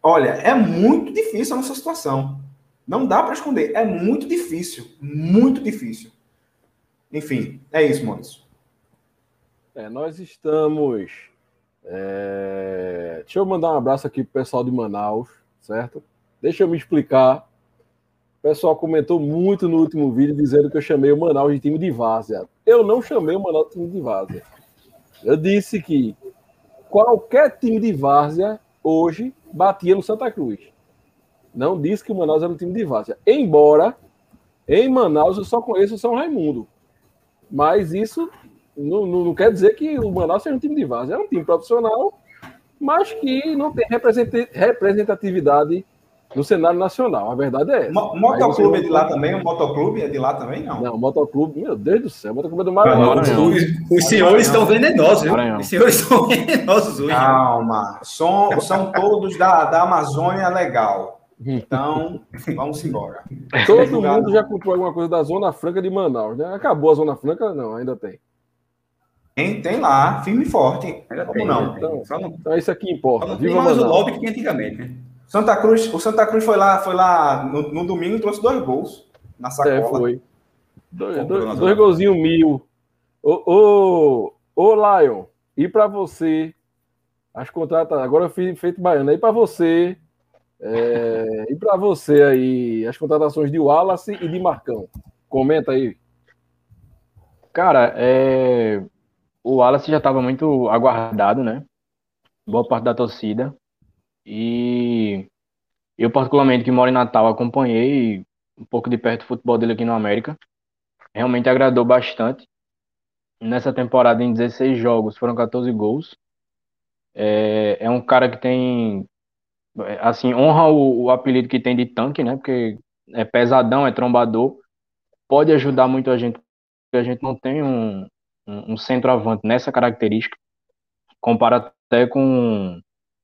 Olha, é muito difícil a nossa situação. Não dá para esconder. É muito difícil. Muito difícil. Enfim, é isso, Maurício. É, nós estamos. É... Deixa eu mandar um abraço aqui pro pessoal de Manaus, certo? Deixa eu me explicar. O pessoal comentou muito no último vídeo dizendo que eu chamei o Manaus de time de várzea. Eu não chamei o Manaus de time de várzea. Eu disse que qualquer time de várzea hoje batia no Santa Cruz. Não disse que o Manaus era um time de várzea. Embora em Manaus eu só conheço o São Raimundo. Mas isso não, não, não quer dizer que o Manaus seja um time de várzea. É um time profissional, mas que não tem representatividade no cenário nacional. A verdade é essa. Motoclube é de lá também? O motoclube é de lá também? Não. Não, motoclube, meu Deus do céu, motoclube é do Maranhão. Maranhão. Os, os senhores estão venenosos, viu? Maranhão. Os senhores estão venenosos hoje. Calma, são, são todos da, da Amazônia legal. Então, vamos embora. Todo mundo já comprou alguma coisa da Zona Franca de Manaus, né? Acabou a Zona Franca? Não, ainda tem. Tem, tem lá, firme e forte. Ainda Como tem, não? Então, então, é isso aqui importa. Viva tem mais o lobby que antigamente, né? Santa Cruz, o Santa Cruz foi lá, foi lá no, no domingo e trouxe dois gols na sacola. É, foi. Dois, dois, dois golzinhos mil. Ô, ô, Ô, Lion, e para você, as contratações. Agora eu fiz feito baiano. E para você, é, e para você aí, as contratações de Wallace e de Marcão. Comenta aí. Cara, é... o Wallace já estava muito aguardado, né? Boa parte da torcida. E eu, particularmente, que moro em Natal, acompanhei um pouco de perto o futebol dele aqui no América. Realmente agradou bastante. Nessa temporada, em 16 jogos, foram 14 gols. É, é um cara que tem, assim, honra o, o apelido que tem de tanque, né? Porque é pesadão, é trombador. Pode ajudar muito a gente, porque a gente não tem um, um, um centroavante nessa característica. Compara até com,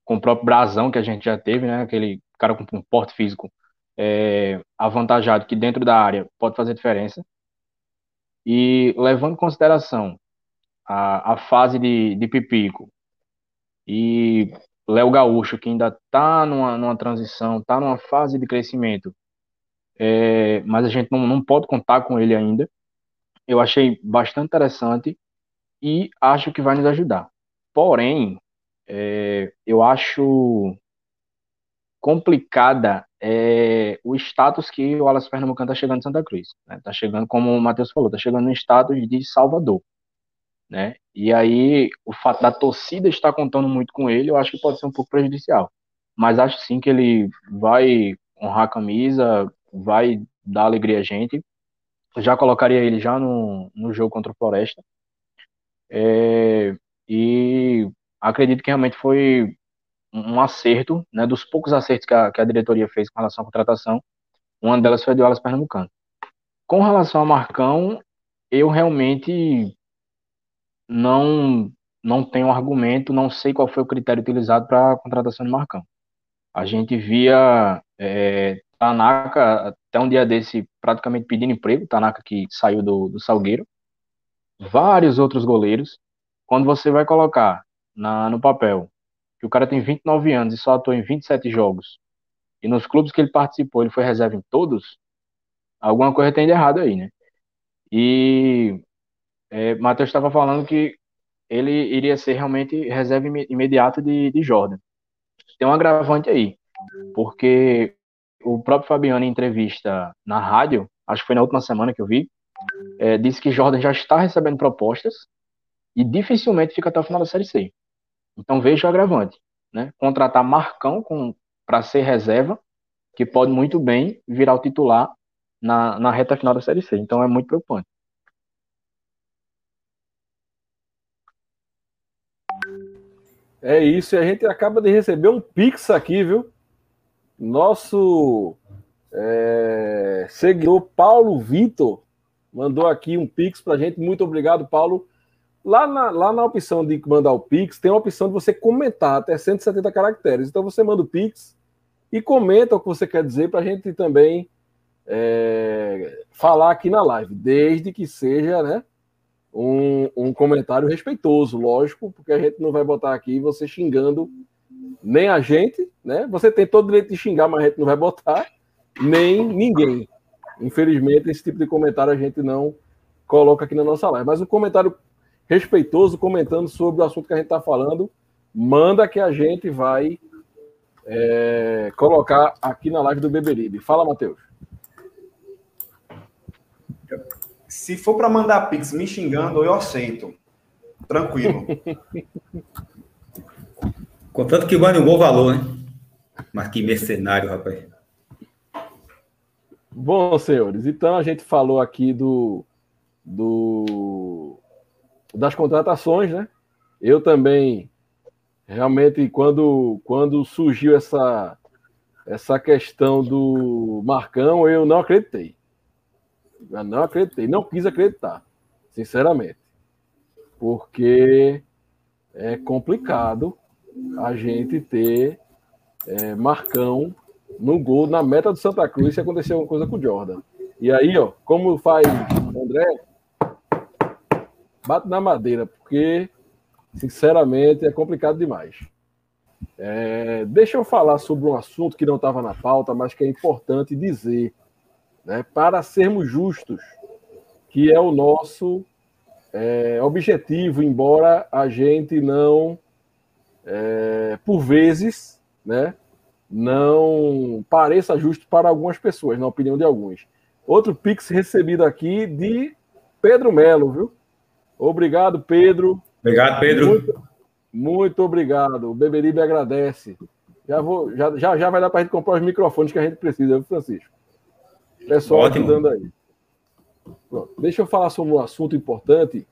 com o próprio Brasão, que a gente já teve, né? Aquele cara com um porte físico é, avantajado, que dentro da área pode fazer diferença. E levando em consideração a, a fase de, de Pipico e Léo Gaúcho, que ainda está numa, numa transição, está numa fase de crescimento, é, mas a gente não, não pode contar com ele ainda. Eu achei bastante interessante e acho que vai nos ajudar. Porém, é, eu acho complicada é, o status que o Alas Pernambucano está chegando em Santa Cruz. Está né? Tá chegando, como o Matheus falou, está chegando no status de Salvador. Né? E aí, o fato da torcida estar contando muito com ele, eu acho que pode ser um pouco prejudicial. Mas acho sim que ele vai honrar a camisa, vai dar alegria a gente. Já colocaria ele já no, no jogo contra o Floresta. É, acredito que realmente foi um acerto, né, dos poucos acertos que a, que a diretoria fez com relação à contratação, uma delas foi a do Alas Pernambucano. Com relação ao Marcão, eu realmente não não tenho argumento, não sei qual foi o critério utilizado para a contratação de Marcão. A gente via é, Tanaka, até um dia desse, praticamente pedindo emprego, Tanaka que saiu do, do Salgueiro, vários outros goleiros. Quando você vai colocar na, no papel que o cara tem 29 anos e só atuou em 27 jogos, e nos clubes que ele participou ele foi reserva em todos, alguma coisa tem de errado aí, né? E é, Matheus estava falando que ele iria ser realmente reserva imediata de, de Jordan. Tem um agravante aí, porque o próprio Fabiano, em entrevista na rádio, acho que foi na última semana que eu vi, é, disse que Jordan já está recebendo propostas e dificilmente fica até o final da Série C. Então veja o agravante, né? Contratar Marcão para ser reserva, que pode muito bem virar o titular na, na reta final da Série C. Então é muito preocupante. É isso, e a gente acaba de receber um Pix aqui, viu? Nosso é, seguidor Paulo Vitor mandou aqui um Pix pra gente. Muito obrigado, Paulo. Lá na, lá na opção de mandar o Pix, tem a opção de você comentar até 170 caracteres. Então você manda o Pix e comenta o que você quer dizer para a gente também é, falar aqui na live, desde que seja né, um, um comentário respeitoso, lógico, porque a gente não vai botar aqui você xingando nem a gente, né? Você tem todo o direito de xingar, mas a gente não vai botar, nem ninguém. Infelizmente, esse tipo de comentário a gente não coloca aqui na nossa live. Mas um comentário respeitoso comentando sobre o assunto que a gente está falando, manda que a gente vai é, colocar aqui na live do Beberibe. Fala, Matheus. Se for para mandar pix me xingando, eu aceito. Tranquilo. Contanto que vale um bom valor, né? Mas que mercenário, rapaz. Bom, senhores, então a gente falou aqui do, do das contratações, né? Eu também realmente quando quando surgiu essa essa questão do Marcão, eu não acreditei. Eu não acreditei, não quis acreditar, sinceramente. Porque é complicado a gente ter é, Marcão no gol na meta do Santa Cruz se acontecer alguma coisa com o Jordan. E aí, ó, como faz André, bate na madeira, porque, sinceramente, é complicado demais. É, deixa eu falar sobre um assunto que não estava na pauta, mas que é importante dizer, né, para sermos justos, que é o nosso é, objetivo, embora a gente não, é, por vezes, né, não pareça justo para algumas pessoas, na opinião de alguns. Outro Pix recebido aqui de Pedro Melo, viu? Obrigado, Pedro. Obrigado, Pedro. Muito, muito obrigado. O Beberibe agradece. Já, vou, já, já, já vai dar para a gente comprar os microfones que a gente precisa, viu, Francisco? Pessoal Ótimo. ajudando aí. Pronto. Deixa eu falar sobre um assunto importante,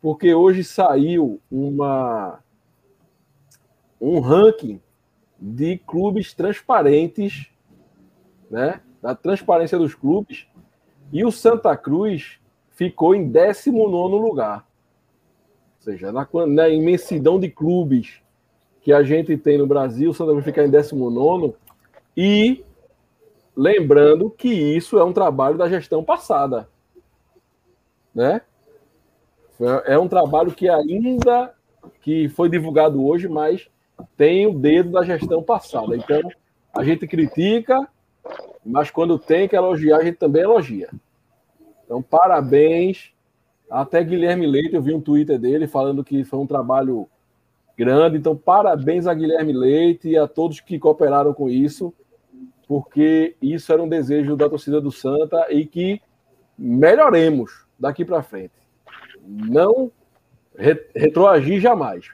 porque hoje saiu uma um ranking de clubes transparentes, né? Da transparência dos clubes, e o Santa Cruz ficou em 19 lugar. Ou seja, na, na imensidão de clubes que a gente tem no Brasil, o Santa Cruz fica em 19 e lembrando que isso é um trabalho da gestão passada né? É um trabalho que ainda que foi divulgado hoje, mas tem o dedo da gestão passada. Então, a gente critica, mas quando tem que elogiar, a gente também elogia. Então, parabéns. Até Guilherme Leite, eu vi um Twitter dele falando que foi um trabalho grande. Então, parabéns a Guilherme Leite e a todos que cooperaram com isso, porque isso era um desejo da torcida do Santa e que melhoremos daqui para frente. Não re retroagir jamais.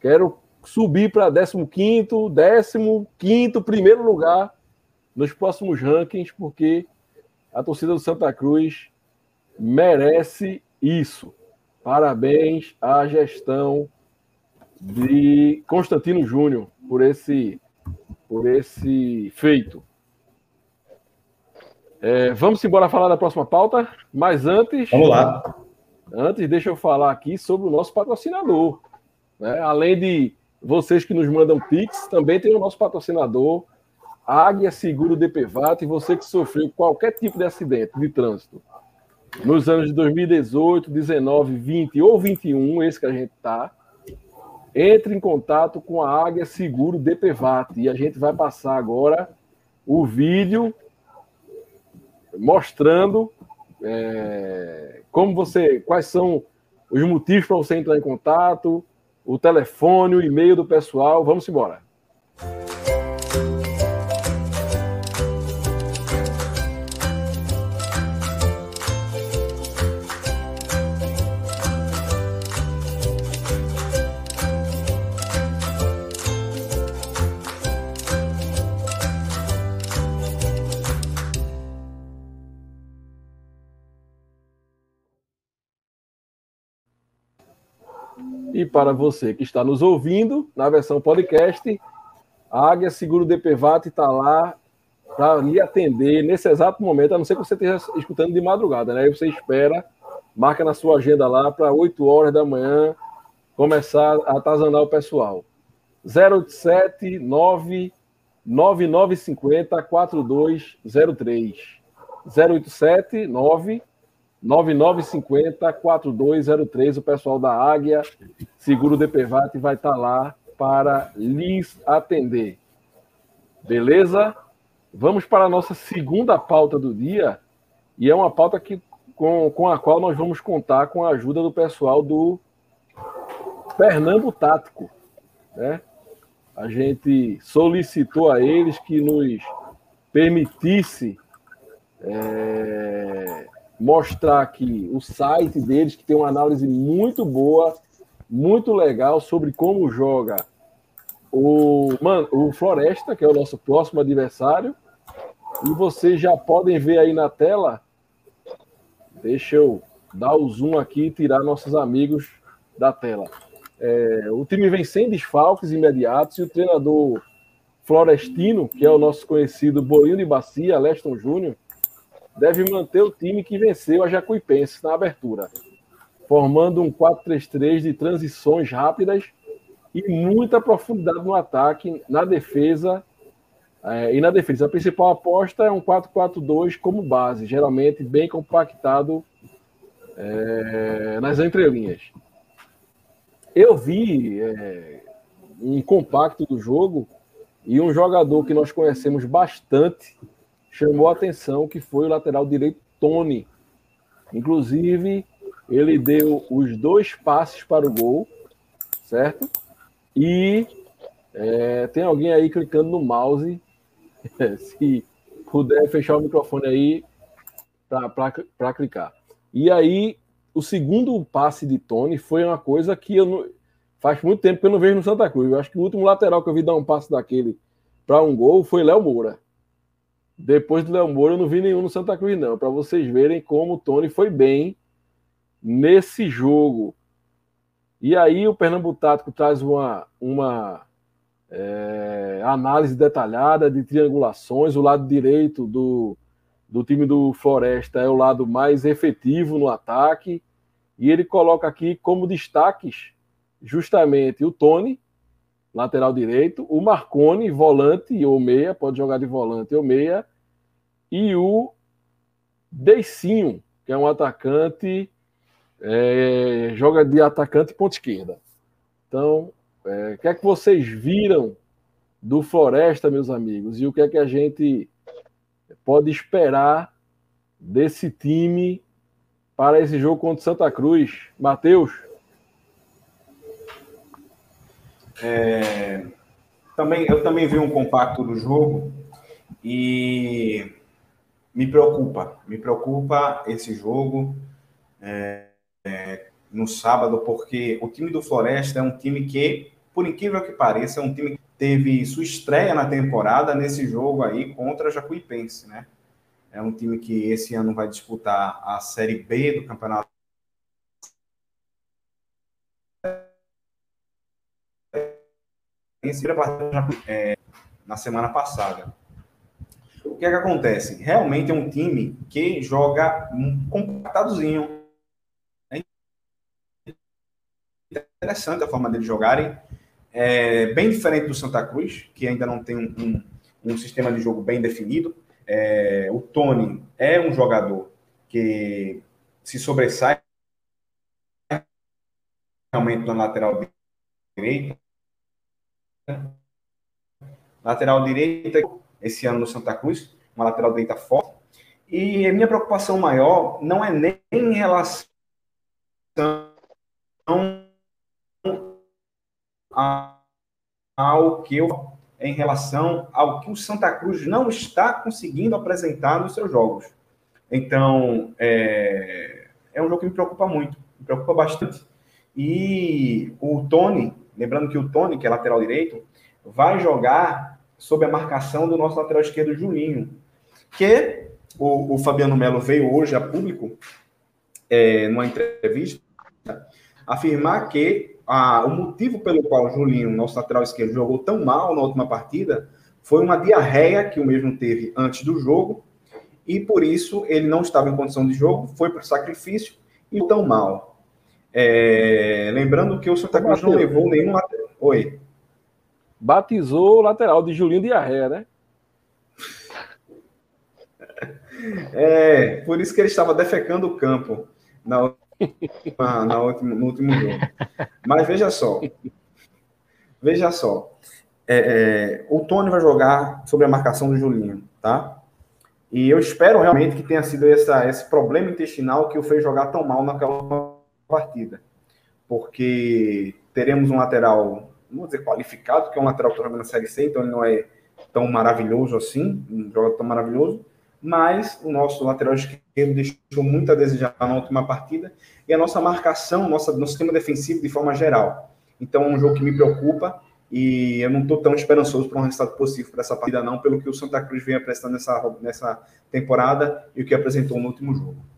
Quero subir para 15, 15, primeiro lugar nos próximos rankings, porque a torcida do Santa Cruz merece isso. Parabéns à gestão de Constantino Júnior por esse, por esse feito. É, vamos embora falar da próxima pauta, mas antes. Vamos lá. Antes, deixa eu falar aqui sobre o nosso patrocinador. Né? Além de vocês que nos mandam Pix, também tem o nosso patrocinador, Águia Seguro DPVAT, e você que sofreu qualquer tipo de acidente de trânsito nos anos de 2018, 19, 20 ou 21, esse que a gente está, entre em contato com a Águia Seguro DPVAT e a gente vai passar agora o vídeo mostrando é, como você, quais são os motivos para você entrar em contato, o telefone, o e-mail do pessoal. Vamos embora. E para você que está nos ouvindo na versão podcast, a Águia Seguro DPVAT está lá para lhe atender nesse exato momento, a não ser que você esteja escutando de madrugada, né? Aí você espera, marca na sua agenda lá para 8 horas da manhã começar a atazanar o pessoal. 087 9 9950 4203. 087 9 9950-4203. O pessoal da Águia Seguro DPVAT vai estar lá para lhes atender. Beleza? Vamos para a nossa segunda pauta do dia. E é uma pauta que, com, com a qual nós vamos contar com a ajuda do pessoal do Fernando Tático. Né? A gente solicitou a eles que nos permitisse é, mostrar aqui o site deles, que tem uma análise muito boa, muito legal sobre como joga o, o Floresta, que é o nosso próximo adversário. E vocês já podem ver aí na tela. Deixa eu dar o zoom aqui e tirar nossos amigos da tela. É, o time vem sem desfalques imediatos e o treinador Florestino, que é o nosso conhecido Bolinho de Bacia, Leston Júnior, deve manter o time que venceu a Jacuipense na abertura, formando um 4-3-3 de transições rápidas e muita profundidade no ataque, na defesa é, e na defesa. A principal aposta é um 4-4-2 como base, geralmente bem compactado é, nas entrelinhas. Eu vi é, um compacto do jogo e um jogador que nós conhecemos bastante chamou a atenção que foi o lateral direito Tony. Inclusive, ele deu os dois passes para o gol, certo? E é, tem alguém aí clicando no mouse. Se puder fechar o microfone aí para clicar. E aí, o segundo passe de Tony foi uma coisa que eu não, faz muito tempo que eu não vejo no Santa Cruz. Eu acho que o último lateral que eu vi dar um passe daquele para um gol foi Léo Moura. Depois do Léo Moura, eu não vi nenhum no Santa Cruz, não. Para vocês verem como o Tony foi bem nesse jogo. E aí o Pernambuco Tático traz uma, uma é, análise detalhada de triangulações. O lado direito do, do time do Floresta é o lado mais efetivo no ataque. E ele coloca aqui como destaques justamente o Tony, lateral direito, o Marcone, volante ou meia, pode jogar de volante ou meia, e o Deicinho, que é um atacante, é, joga de atacante ponta esquerda. Então, é, o que é que vocês viram do Floresta, meus amigos, e o que é que a gente pode esperar desse time para esse jogo contra Santa Cruz? Matheus? É, também, eu também vi um compacto do jogo e me preocupa, me preocupa esse jogo é, é, no sábado, porque o time do Floresta é um time que, por incrível que pareça, é um time que teve sua estreia na temporada nesse jogo aí contra Jacuipense, né? É um time que esse ano vai disputar a Série B do Campeonato é, na semana passada. O que é que acontece? Realmente é um time que joga um compactadozinho. É interessante a forma deles jogarem. É bem diferente do Santa Cruz, que ainda não tem um, um, um sistema de jogo bem definido. É, o Tony é um jogador que se sobressai realmente na lateral direita Lateral direita, esse ano no Santa Cruz, uma lateral direita forte. E a minha preocupação maior não é nem em relação ao que eu em relação ao que o Santa Cruz não está conseguindo apresentar nos seus jogos. Então, é, é um jogo que me preocupa muito, me preocupa bastante. E o Tony, Lembrando que o Tony, que é lateral direito, vai jogar sob a marcação do nosso lateral esquerdo, Julinho. Que o, o Fabiano Melo veio hoje a público, é, numa entrevista, afirmar que a, o motivo pelo qual Julinho, nosso lateral esquerdo, jogou tão mal na última partida foi uma diarreia que o mesmo teve antes do jogo, e por isso ele não estava em condição de jogo, foi para o sacrifício e tão mal. É, lembrando que o Santa Cruz não levou nenhum lateral. Oi. Batizou o lateral de Julinho Diarreia, né? É, por isso que ele estava defecando o campo na, na, na último, no último jogo. Mas veja só. Veja só. É, é, o Tony vai jogar sobre a marcação do Julinho, tá? E eu espero realmente que tenha sido essa, esse problema intestinal que o fez jogar tão mal naquela partida. Porque teremos um lateral, vou dizer qualificado, que é um lateral que está na Série C, então ele não é tão maravilhoso assim, um jogador tão maravilhoso, mas o nosso lateral esquerdo deixou muito a desejar na última partida, e a nossa marcação, nossa, nosso sistema defensivo de forma geral. Então é um jogo que me preocupa, e eu não estou tão esperançoso para um resultado possível para essa partida, não, pelo que o Santa Cruz vem apresentando nessa, nessa temporada e o que apresentou no último jogo.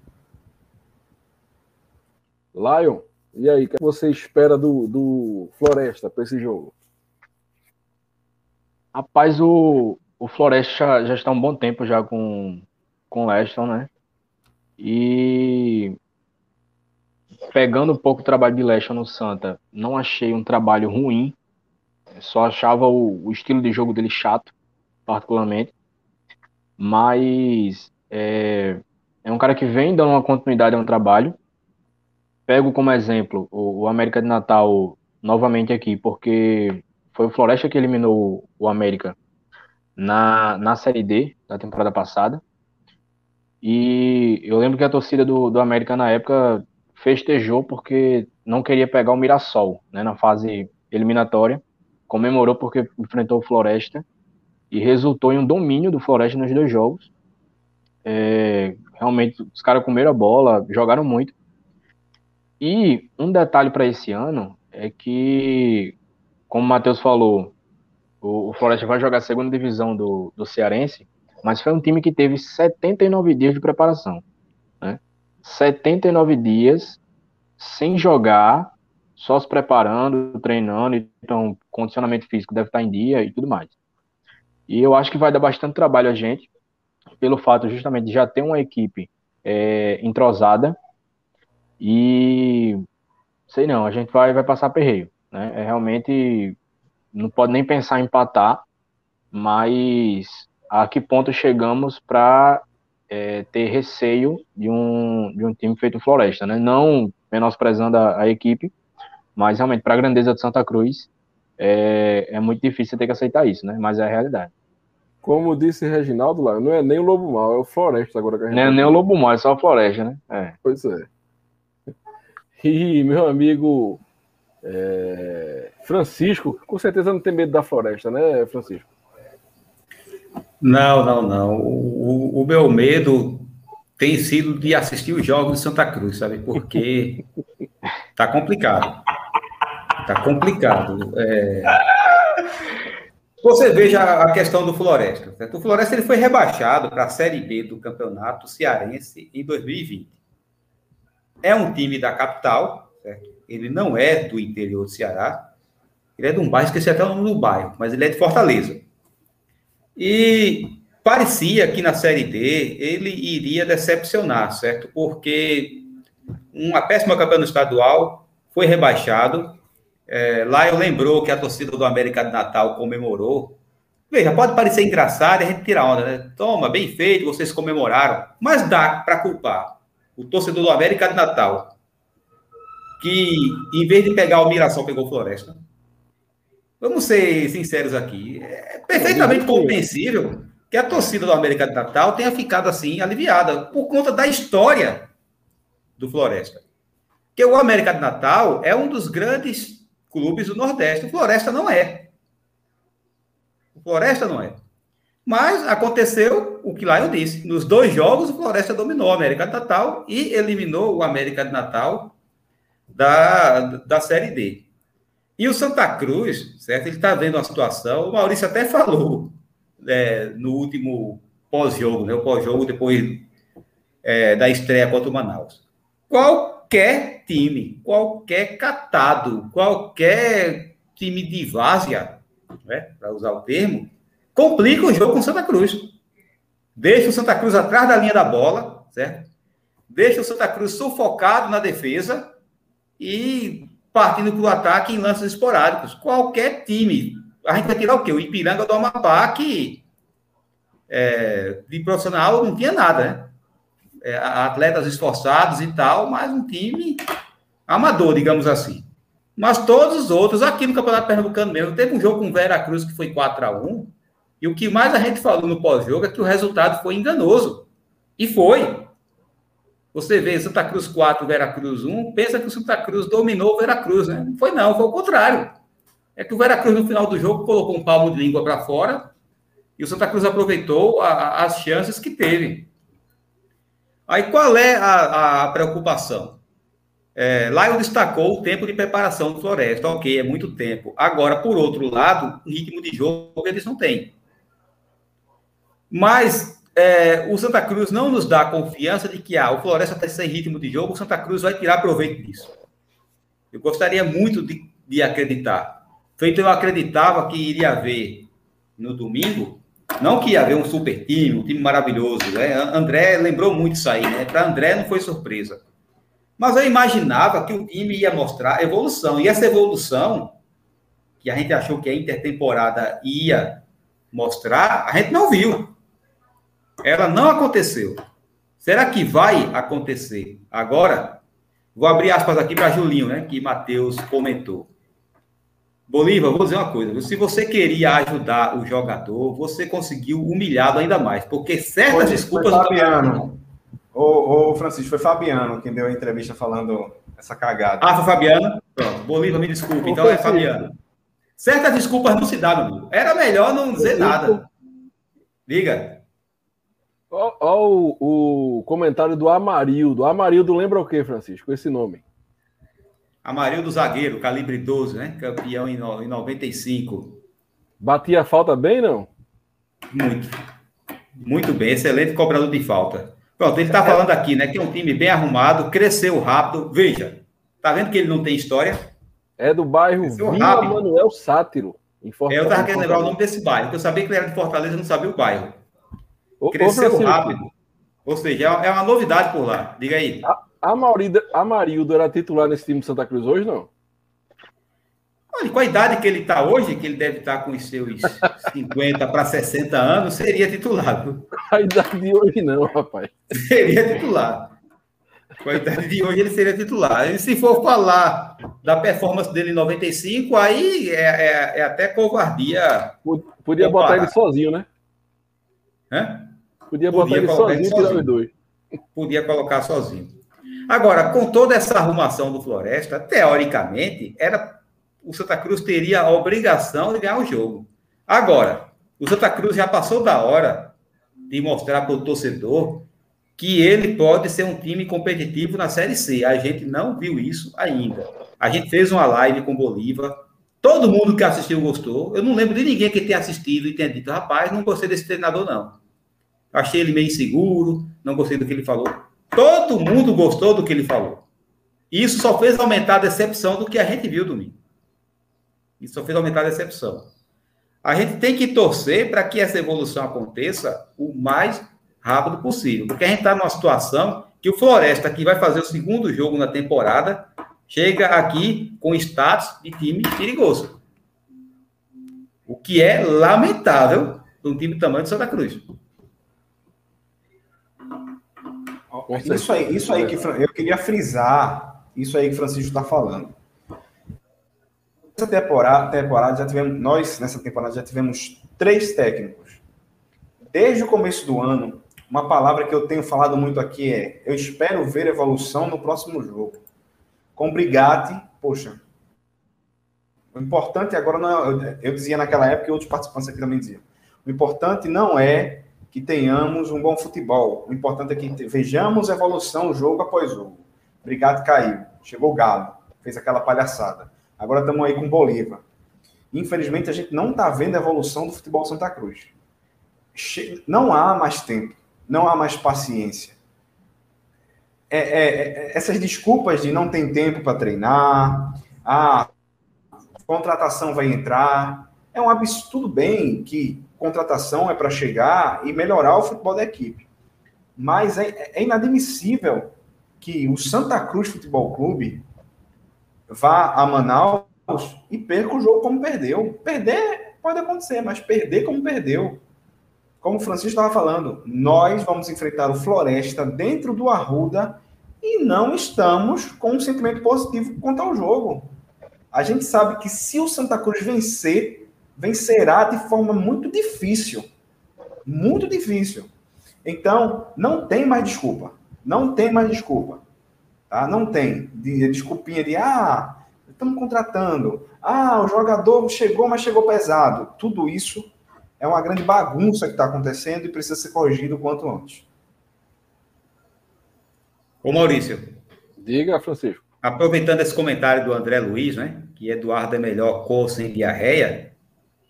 Lion, e aí, o que você espera do, do Floresta para esse jogo? Rapaz, o, o Floresta já, está um bom tempo já com, com o Leston, né? E pegando um pouco o trabalho de Leston no Santa, não achei um trabalho ruim. Só achava o, o estilo de jogo dele chato, particularmente. Mas é, é um cara que vem dando uma continuidade ao trabalho pego como exemplo o, América de Natal novamente aqui, porque foi o Floresta que eliminou o América na, na Série D da temporada passada. E eu lembro que a torcida do, do América na época festejou porque não queria pegar o Mirassol, né, na fase eliminatória, comemorou porque enfrentou o Floresta e resultou em um domínio do Floresta nos dois jogos. É, realmente, os caras comeram a bola, jogaram muito. E um detalhe para esse ano é que, como o Matheus falou, o, o Floresta vai jogar a segunda divisão do, do Cearense, mas foi um time que teve 79 dias de preparação. Né? 79 dias sem jogar, só se preparando, treinando, então condicionamento físico deve estar em dia e tudo mais. E eu acho que vai dar bastante trabalho a gente, pelo fato justamente de já ter uma equipe é, entrosada e sei não, a gente vai, vai passar perreio. Né? É realmente não pode nem pensar em empatar, mas a que ponto chegamos para é, ter receio de um, de um time feito Floresta, né? Não menosprezando a, a equipe, mas realmente para a grandeza de Santa Cruz é, é muito difícil ter que aceitar isso, né? Mas é a realidade. Como disse Reginaldo lá, não é nem o Lobo Mal, é o Floresta agora que a gente Não é tá nem o Lobo Mal, é só a Floresta, né? É. Pois é. E meu amigo é, Francisco, com certeza não tem medo da floresta, né, Francisco? Não, não, não. O, o, meu medo tem sido de assistir os jogos de Santa Cruz, sabe? Porque tá complicado. Tá complicado. É... Você veja a questão do Floresta. Certo? O Floresta ele foi rebaixado para a Série B do Campeonato Cearense em 2020. É um time da capital, certo? Ele não é do interior do Ceará. Ele é de um bairro, esqueci até o nome do bairro, mas ele é de Fortaleza. E parecia que na Série D ele iria decepcionar, certo? Porque uma péssima campanha no estadual foi rebaixado. É, lá eu lembrou que a torcida do América de Natal comemorou. Veja, pode parecer engraçado a gente tira onda, né? Toma, bem feito, vocês comemoraram. Mas dá para culpar o torcedor do América de Natal, que em vez de pegar o Mirassol, pegou o Floresta. Vamos ser sinceros aqui. É perfeitamente compreensível que a torcida do América de Natal tenha ficado assim aliviada por conta da história do Floresta. Porque o América de Natal é um dos grandes clubes do Nordeste. O Floresta não é. O Floresta não é. Mas aconteceu o que lá eu disse. Nos dois jogos, o Floresta dominou o América de Natal e eliminou o América de Natal da, da Série D. E o Santa Cruz, certo? Ele está vendo uma situação, o Maurício até falou é, no último pós-jogo, né? O pós-jogo depois é, da estreia contra o Manaus. Qualquer time, qualquer catado, qualquer time de várzea, né? Para usar o termo, complica o jogo com Santa Cruz. Deixa o Santa Cruz atrás da linha da bola, certo? Deixa o Santa Cruz sufocado na defesa e partindo para o ataque em lances esporádicos. Qualquer time. A gente vai tirar o quê? O Ipiranga do Amapá, que é, de profissional não tinha nada, né? É, atletas esforçados e tal, mas um time amador, digamos assim. Mas todos os outros, aqui no Campeonato Pernambucano mesmo, teve um jogo com o Vera Cruz que foi 4 a 1 e o que mais a gente falou no pós-jogo é que o resultado foi enganoso. E foi. Você vê Santa Cruz 4, Veracruz 1, pensa que o Santa Cruz dominou o Veracruz, né? Não foi não, foi o contrário. É que o Veracruz no final do jogo colocou um palmo de língua para fora e o Santa Cruz aproveitou a, a, as chances que teve. Aí qual é a, a preocupação? É, lá eu destacou o tempo de preparação do Floresta, ok, é muito tempo. Agora, por outro lado, o ritmo de jogo eles não têm. Mas é, o Santa Cruz não nos dá a confiança de que ah, o Floresta está sem ritmo de jogo, o Santa Cruz vai tirar proveito disso. Eu gostaria muito de, de acreditar. Feito eu acreditava que iria haver no domingo, não que ia haver um super time, um time maravilhoso. Né? André lembrou muito isso aí, né? Para André não foi surpresa. Mas eu imaginava que o time ia mostrar evolução. E essa evolução, que a gente achou que a intertemporada ia mostrar, a gente não viu. Ela não aconteceu. Será que vai acontecer agora? Vou abrir aspas aqui para Julinho, né? Que Matheus comentou. Bolívar, vou dizer uma coisa. Se você queria ajudar o jogador, você conseguiu humilhado ainda mais. Porque certas Foi, desculpas. Foi Fabiano. Ô, ô, Francisco, foi Fabiano quem deu a entrevista falando essa cagada. Ah, foi Fabiano? Pronto. Bolívar, me desculpe. Então é Fabiano. Certas desculpas não se dá, meu amigo. Era melhor não dizer nada. Diga. Olha o, o, comentário do Amarildo. Amarildo lembra o que, Francisco? Esse nome. Amarildo zagueiro, calibre 12, né? Campeão em, em 95. Batia falta bem, não? Muito. Muito bem, excelente cobrador de falta. Pronto, ele está falando aqui, né? Que é um time bem arrumado, cresceu rápido. Veja, tá vendo que ele não tem história? É do bairro Vila rápido. Manuel Sátiro. Em Fortaleza. É, eu estava querendo lembrar o nome desse bairro, porque eu sabia que ele era de Fortaleza, não sabia o bairro. Cresceu rápido. Ou seja, é uma novidade por lá. Diga aí. A, a, Maurida, a Marildo era titular nesse time de Santa Cruz hoje, não? Olha, com a idade que ele está hoje, que ele deve estar tá com os seus 50 para 60 anos, seria titular. A idade de hoje não, rapaz. Seria titular. Com a idade de hoje, ele seria titular. E se for falar da performance dele em 95, aí é, é, é até covardia. Podia comparar. botar ele sozinho, né? Hã? Podia botar Podia ele sozinho, sozinho. os dois. Podia colocar sozinho. Agora, com toda essa arrumação do Floresta, teoricamente, era o Santa Cruz teria a obrigação de ganhar o jogo. Agora, o Santa Cruz já passou da hora de mostrar para o torcedor que ele pode ser um time competitivo na Série C. A gente não viu isso ainda. A gente fez uma live com Bolívar. Todo mundo que assistiu gostou. Eu não lembro de ninguém que tenha assistido e tenha dito, rapaz, não gostei desse treinador, não. Achei ele meio inseguro, não gostei do que ele falou. Todo mundo gostou do que ele falou. Isso só fez aumentar a decepção do que a gente viu domingo. Isso só fez aumentar a decepção. A gente tem que torcer para que essa evolução aconteça o mais rápido possível, porque a gente está numa situação que o Floresta, que vai fazer o segundo jogo na temporada, chega aqui com status de time perigoso. O que é lamentável para um time do tamanho de Santa Cruz. Isso aí, isso aí que eu queria frisar, isso aí que Francisco está falando. Nessa temporada, temporada já tivemos, nós nessa temporada já tivemos três técnicos. Desde o começo do ano, uma palavra que eu tenho falado muito aqui é: eu espero ver evolução no próximo jogo. Com Brigatti, poxa, o importante agora não é, eu dizia naquela época e outros participantes aqui também diziam. O importante não é que tenhamos um bom futebol. O importante é que vejamos evolução jogo após jogo. Brigatti caiu, chegou o Galo, fez aquela palhaçada. Agora estamos aí com Bolívar. Infelizmente, a gente não está vendo a evolução do futebol Santa Cruz. Não há mais tempo, não há mais paciência. É, é, é, essas desculpas de não tem tempo para treinar, a contratação vai entrar, é um absurdo. Tudo bem que contratação é para chegar e melhorar o futebol da equipe, mas é, é inadmissível que o Santa Cruz Futebol Clube vá a Manaus e perca o jogo como perdeu. Perder pode acontecer, mas perder como perdeu. Como o Francisco estava falando, nós vamos enfrentar o Floresta dentro do Arruda e não estamos com um sentimento positivo quanto ao jogo. A gente sabe que se o Santa Cruz vencer, vencerá de forma muito difícil. Muito difícil. Então, não tem mais desculpa. Não tem mais desculpa. Tá? Não tem. De, desculpinha de, ah, estamos contratando. Ah, o jogador chegou, mas chegou pesado. Tudo isso é uma grande bagunça que está acontecendo e precisa ser corrigido o quanto antes. Ô Maurício. Diga, Francisco. Aproveitando esse comentário do André Luiz, né? Que Eduardo é melhor cor sem diarreia.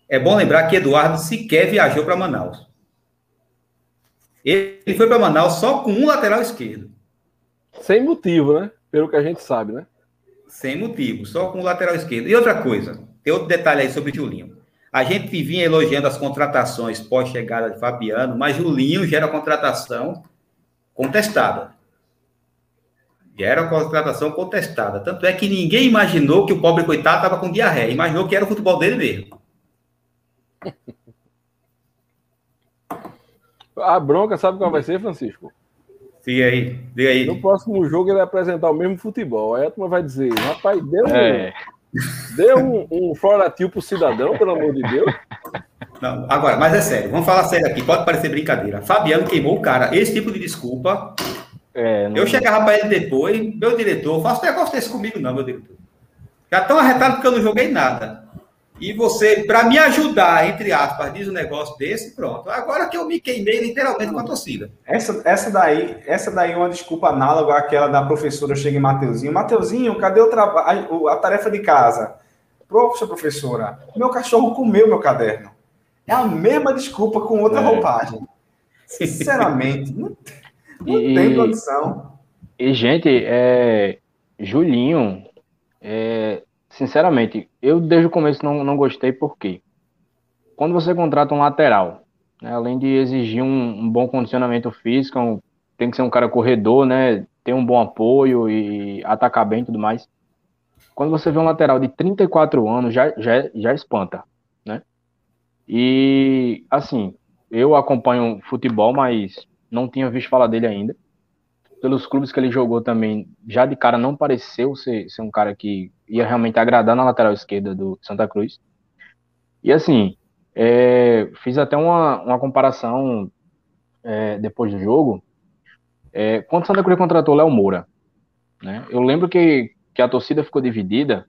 É bom lembrar que Eduardo sequer viajou para Manaus. Ele foi para Manaus só com um lateral esquerdo. Sem motivo, né? Pelo que a gente sabe, né? Sem motivo, só com o lateral esquerdo. E outra coisa, tem outro detalhe aí sobre o Julinho. A gente vinha elogiando as contratações pós-chegada de Fabiano, mas Julinho já era contratação contestada. Já era contratação contestada. Tanto é que ninguém imaginou que o pobre coitado estava com diarreia. Imaginou que era o futebol dele mesmo. A bronca, sabe qual vai ser, Francisco? Diga aí, diga aí. No próximo jogo ele vai apresentar o mesmo futebol. Aí a turma vai dizer, rapaz, deu, é. um, deu um, um floratil pro cidadão, pelo amor de Deus. Não, agora, mas é sério, vamos falar sério aqui, pode parecer brincadeira. Fabiano queimou o cara. Esse tipo de desculpa É, não- Eu chegava para ele depois, meu diretor, faça negócio desse comigo, não, meu diretor. Já tão arretado porque eu não joguei nada. E você, para me ajudar, entre aspas, diz um negócio desse, pronto. Agora que eu me queimei literalmente com a torcida. Essa, essa, daí, essa daí é uma desculpa análoga àquela da professora chega em Mateuzinho. Mateuzinho, cadê o trabalho, a tarefa de casa? Professora, professora, meu cachorro comeu meu caderno. É a mesma desculpa com outra É. roupagem. Sinceramente, não, não E- tem condição. E, gente, é, Julinho, é, sinceramente, eu desde o começo não, não gostei, por quê? Quando você contrata um lateral, né, além de exigir um, um bom condicionamento físico, um- tem que ser um cara corredor, né, ter um bom apoio e atacar bem e tudo mais. Quando você vê um lateral de 34 anos, já, já, já espanta, né? E, assim, eu acompanho futebol, mas não tinha visto falar dele ainda pelos clubes que ele jogou também, já de cara não pareceu ser, ser um cara que ia realmente agradar na lateral esquerda do Santa Cruz. E assim, é, fiz até uma, uma comparação é, depois do jogo. É, quando Santa Cruz contratou Léo Moura, né? Eu lembro que, que a torcida ficou dividida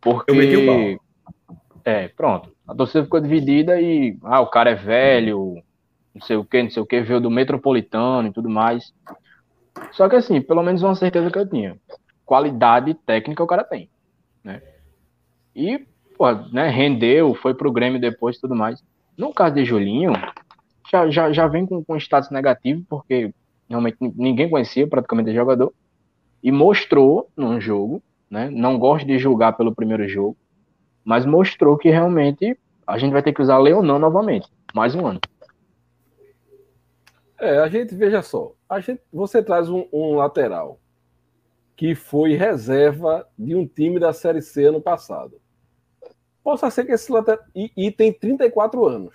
porque Eu meti o pau. é, pronto. A torcida ficou dividida e ah, o cara é velho, não sei o que, não sei o que, veio do Metropolitano e tudo mais. Só que assim, pelo menos uma certeza que eu tinha. Qualidade técnica o cara tem, né? E, pô, né, rendeu, foi pro Grêmio depois e tudo mais. No caso de Julinho, já, já, já vem com, com status negativo, porque realmente ninguém conhecia praticamente o jogador. E mostrou num jogo, né? Não gosto de julgar pelo primeiro jogo, mas mostrou que realmente a gente vai ter que usar Leonão novamente. Mais um ano. É, a gente, veja só, a gente, você traz um, um lateral que foi reserva de um time da Série C ano passado. Possa ser que esse lateral. E, e tem 34 anos.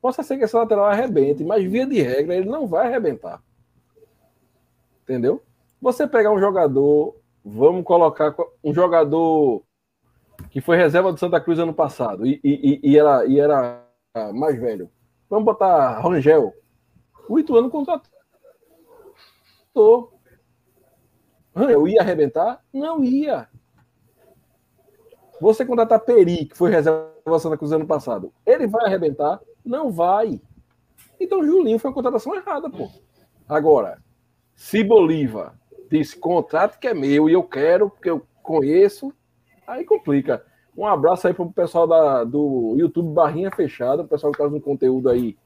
Possa ser que esse lateral arrebente, mas via de regra ele não vai arrebentar. Entendeu? Você pegar um jogador, vamos colocar co- um jogador que foi reserva do Santa Cruz ano passado e, e- e- era, e era mais velho. Vamos botar Rangel. O Ituano contratou. Eu ia arrebentar? Não ia. Você contratar Peri, que foi reserva da Santa Cruz ano passado, ele vai arrebentar? Não vai. Então Julinho foi a contratação errada, pô. Agora, se Bolívar disse contrato que é meu e eu quero, porque eu conheço, aí complica. Um abraço aí pro pessoal da, do YouTube Barrinha Fechada, o pessoal que faz um conteúdo aí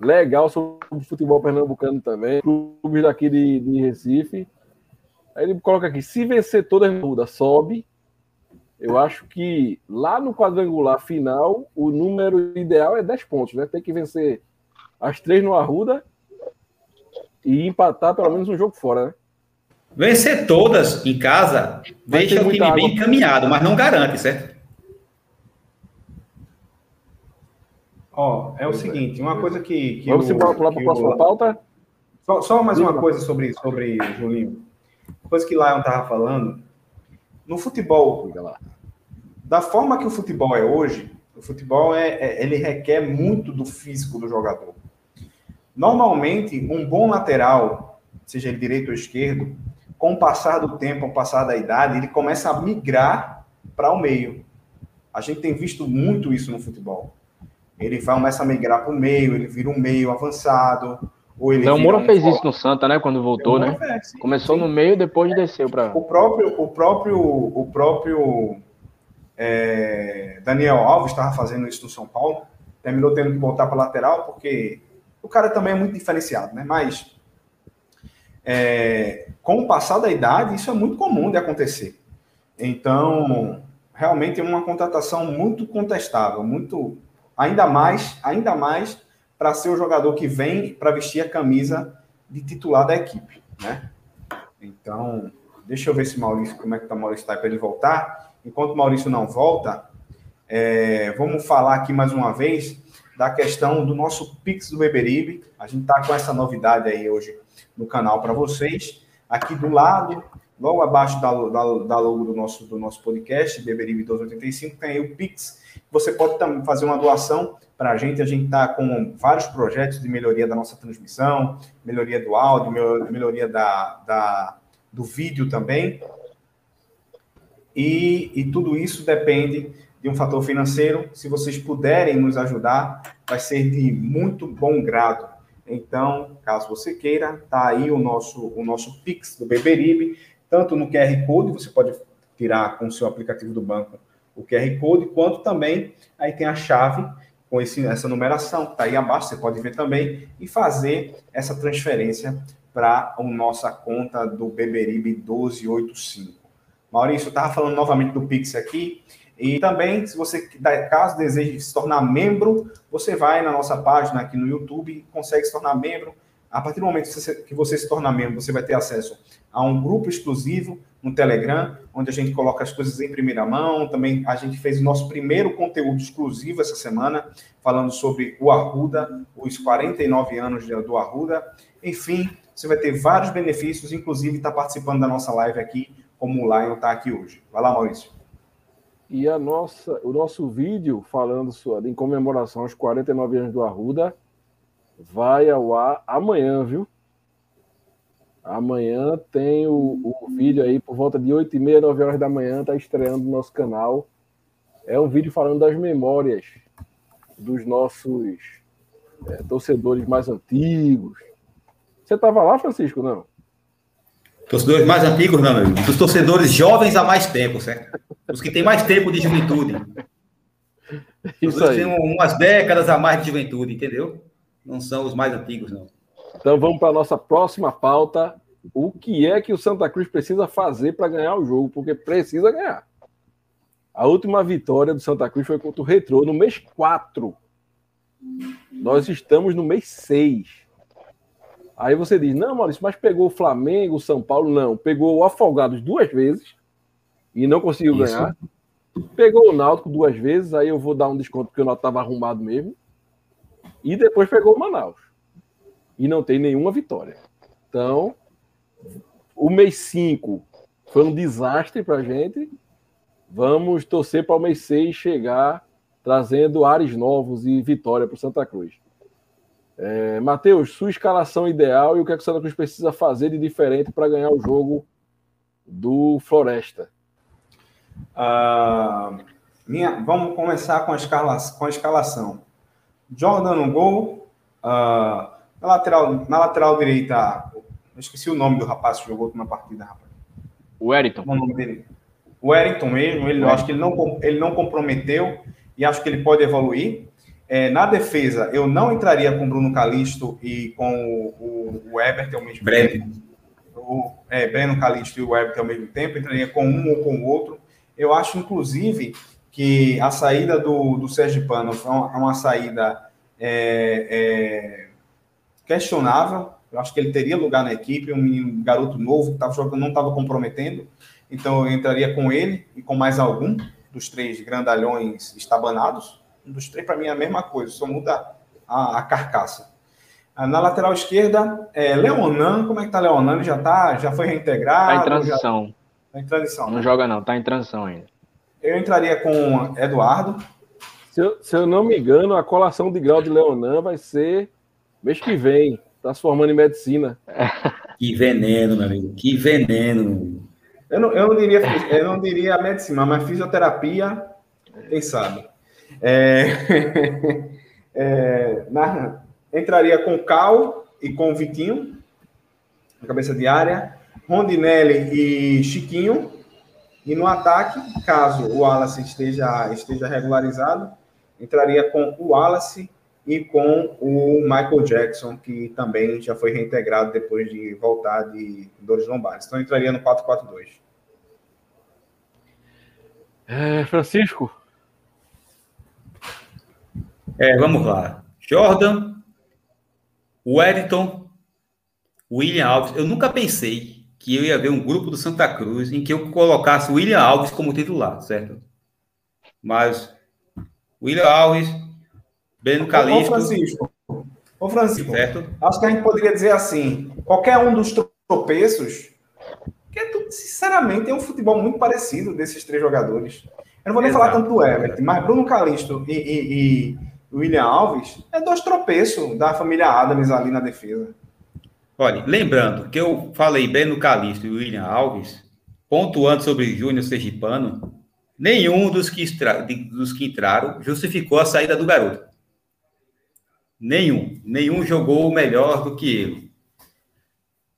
legal sobre o futebol pernambucano também, clubes daqui de, de Recife. Aí ele coloca aqui: se vencer toda a Arruda, sobe. Eu acho que lá no quadrangular final, o número ideal é 10 pontos, né? Tem que vencer as três no Arruda e empatar pelo menos um jogo fora, né? Vencer todas em casa Vai deixa o time bem água. encaminhado, mas não garante, certo? Ó, é o seguinte, uma coisa que. que Vamos o- pular para a próxima o- pauta. Só, só mais uma coisa sobre, sobre Julinho. Coisa que Lion tava falando. No futebol, da forma que o futebol é hoje, o futebol é, é- ele requer muito do físico do jogador. Normalmente, um bom lateral, seja ele direito ou esquerdo, com o passar do tempo, com o passar da idade, ele começa a migrar para o meio. A gente tem visto muito isso no futebol. Ele vai, começa a migrar para o meio, ele vira um meio avançado, ou ele Léo Moura um fez isso no Santa, né? Quando voltou, né? Fez, sim, Começou sim. no meio, depois desceu para. O próprio, o próprio, o próprio é, Daniel Alves estava fazendo isso no São Paulo, terminou tendo que voltar para lateral porque o cara também é muito diferenciado, né? Mas é, com o passar da idade isso é muito comum de acontecer. Então realmente é uma contratação muito contestável, muito ainda mais, ainda mais para ser o jogador que vem para vestir a camisa de titular da equipe, né? Então, deixa eu ver se Maurício, como é que tá o Maurício tá para ele voltar. Enquanto o Maurício não volta, é, vamos falar aqui mais uma vez da questão do nosso Pix do Beberibe. A gente tá com essa novidade aí hoje no canal para vocês. Aqui do lado logo abaixo da, da, da logo do nosso, do nosso podcast, Beberibe 1285, tem aí o Pix. Você pode também fazer uma doação para a gente. A gente está com vários projetos de melhoria da nossa transmissão, melhoria do áudio, melhoria da, da do vídeo também. E, e tudo isso depende de um fator financeiro. Se vocês puderem nos ajudar, vai ser de muito bom grado. Então, caso você queira, tá aí o nosso o nosso Pix do Beberibe, tanto no QR Code, você pode tirar com o seu aplicativo do banco o QR Code, quanto também aí tem a chave com esse, essa numeração, tá aí abaixo, você pode ver também, e fazer essa transferência para a nossa conta do Beberibe 1285. Maurício, eu estava falando novamente do Pix aqui, e também, se você, caso deseje se tornar membro, você vai na nossa página aqui no YouTube consegue se tornar membro. A partir do momento que você se tornar membro, você vai ter acesso a um grupo exclusivo no Telegram, onde a gente coloca as coisas em primeira mão. Também a gente fez o nosso primeiro conteúdo exclusivo essa semana, falando sobre o Arruda, os 49 anos do Arruda. Enfim, você vai ter vários benefícios, inclusive está participando da nossa live aqui, como o Lion está aqui hoje. Vai lá, Maurício. E a nossa, o nosso vídeo falando em comemoração aos 49 anos do Arruda vai ao ar amanhã, viu? Amanhã tem o, o vídeo aí por volta de 8 e meia, 9 horas da manhã, tá estreando no nosso canal. É um vídeo falando das memórias dos nossos é, torcedores mais antigos. Você estava lá, Francisco? Não? Torcedores mais antigos, não, meu amigo. Dos torcedores jovens há mais tempo, certo? Os que têm mais tempo de juventude. Isso aí. Têm umas décadas a mais de juventude, entendeu? Não são os mais antigos, não. Então vamos para a nossa próxima pauta. O que é que o Santa Cruz precisa fazer para ganhar o jogo? Porque precisa ganhar. A última vitória do Santa Cruz foi contra o Retrô no mês 4. Nós estamos no mês 6. Aí você diz, não, Maurício, mas pegou o Flamengo, o São Paulo? Não, pegou o Afogados duas vezes e não conseguiu Isso. ganhar. Pegou o Náutico duas vezes, aí eu vou dar um desconto porque o Náutico estava arrumado mesmo. E depois pegou o Manaus. E não tem nenhuma vitória. Então, o mês 5 foi um desastre para a gente. Vamos torcer para o mês 6 chegar trazendo ares novos e vitória para o Santa Cruz. É, Matheus, sua escalação ideal e o que, é que o Santa Cruz precisa fazer de diferente para ganhar o jogo do Floresta? Uh, minha, vamos começar com a, escala, com a escalação. Jordan no gol. Uh, na, lateral, na lateral direita, eu esqueci o nome do rapaz que jogou na partida, rapaz. O Eriton. O nome dele. O Eriton mesmo, ele, eu acho que ele não, ele não comprometeu e acho que ele pode evoluir. É, na defesa, eu não entraria com o Bruno Calisto e com o, o, o Ebert ao mesmo Breno. tempo. O, é, Breno Calisto e o Ebert ao mesmo tempo, entraria com um ou com o outro. Eu acho, inclusive, que a saída do, do Sérgio Pano é uma, é uma saída é, é, questionável. Eu acho que ele teria lugar na equipe, um menino, garoto novo, que tava jogando, não estava comprometendo. Então, eu entraria com ele e com mais algum dos três grandalhões estabanados um dos três, para mim, é a mesma coisa, só muda a, a carcaça. Ah, na lateral esquerda, é, Leonan, como é que tá Leonan? Ele já tá, já foi reintegrado? Tá em transição. Já... Tá em transição. Não né? joga não, tá em transição ainda. Eu entraria com Eduardo. Se eu, se eu não me engano, a colação de grau de Leonan vai ser mês que vem. Tá se formando em medicina. Que veneno, meu amigo. Que veneno. Eu não, eu não, diria, eu não diria medicina, mas fisioterapia, quem sabe. É, é, na, entraria com Cal e com Vitinho, na cabeça de área, Rondinelli e Chiquinho. E no ataque, caso o Wallace esteja, esteja regularizado, entraria com o Wallace e com o Michael Jackson, que também já foi reintegrado depois de voltar de dores lombares. Então entraria no 4-4-2. É, Francisco, é, vamos lá. Jordan, Wellington, William Alves. Eu nunca pensei que eu ia ver um grupo do Santa Cruz em que eu colocasse William Alves como titular, certo? Mas William Alves, Breno Calixto... Ô, Francisco, ô Francisco certo? acho que a gente poderia dizer assim, qualquer um dos tropeços, que tu sinceramente, é um futebol muito parecido desses três jogadores. Eu não vou nem Exato. falar tanto do Everton, mas Bruno Calisto e, e, e William Alves é dois tropeços da família Adams ali na defesa. Olha, lembrando que eu falei bem no Calixto e William Alves, pontuando sobre Júnior Sergipano, nenhum dos que, extra, dos que entraram justificou a saída do garoto. Nenhum. Nenhum jogou melhor do que ele.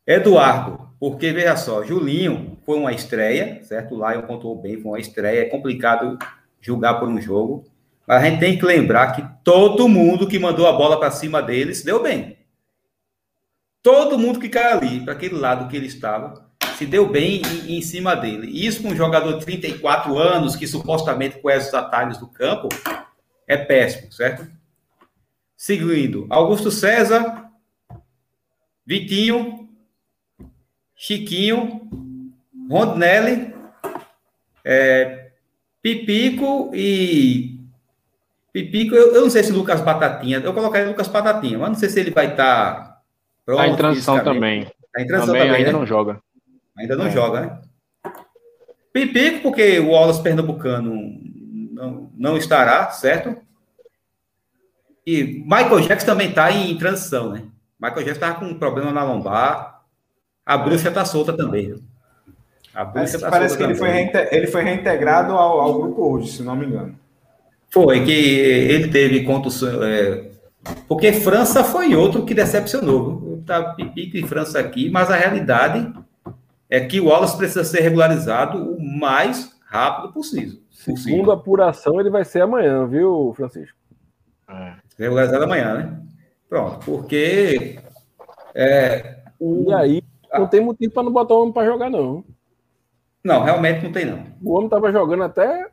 Eduardo, porque veja só, Julinho foi uma estreia, certo? O Lion pontuou bem, foi uma estreia. É complicado julgar por um jogo. Mas a gente tem que lembrar que todo mundo que mandou a bola para cima deles deu bem. Todo mundo que caiu ali, para aquele lado que ele estava, se deu bem em, em, cima dele. Isso com um jogador de 34 anos, que supostamente conhece os atalhos do campo, é péssimo, certo? Seguindo, Augusto César, Vitinho, Chiquinho, Rondinelli, é, Pipico e. Pipico, eu, eu, não sei se Lucas Batatinha, eu colocaria Lucas Batatinha, mas não sei se ele vai estar. Tá Pronto, tá em transição também. Tá em transição também, também ainda né? não joga. Ainda não é. joga, né? Pipico, porque o Wallace Pernambucano não, não estará, certo? E Michael Jackson também está em transição, né? Michael Jackson estava com um problema na lombar. A bruxa está solta também. A bruxa tá parece que ele foi, ele foi reintegrado ao, ao, grupo hoje, se não me engano. Foi, que ele teve contusão. É, porque França foi outro que decepcionou tá pipico em França aqui, mas a realidade é que o Wallace precisa ser regularizado o mais rápido possível. Segundo a apuração, ele vai ser amanhã, viu, Francisco? É. Regularizado amanhã, né? Pronto, porque. É, o... E aí, não tem motivo para não botar o homem para jogar, não. Não, realmente não tem, não. O homem estava jogando até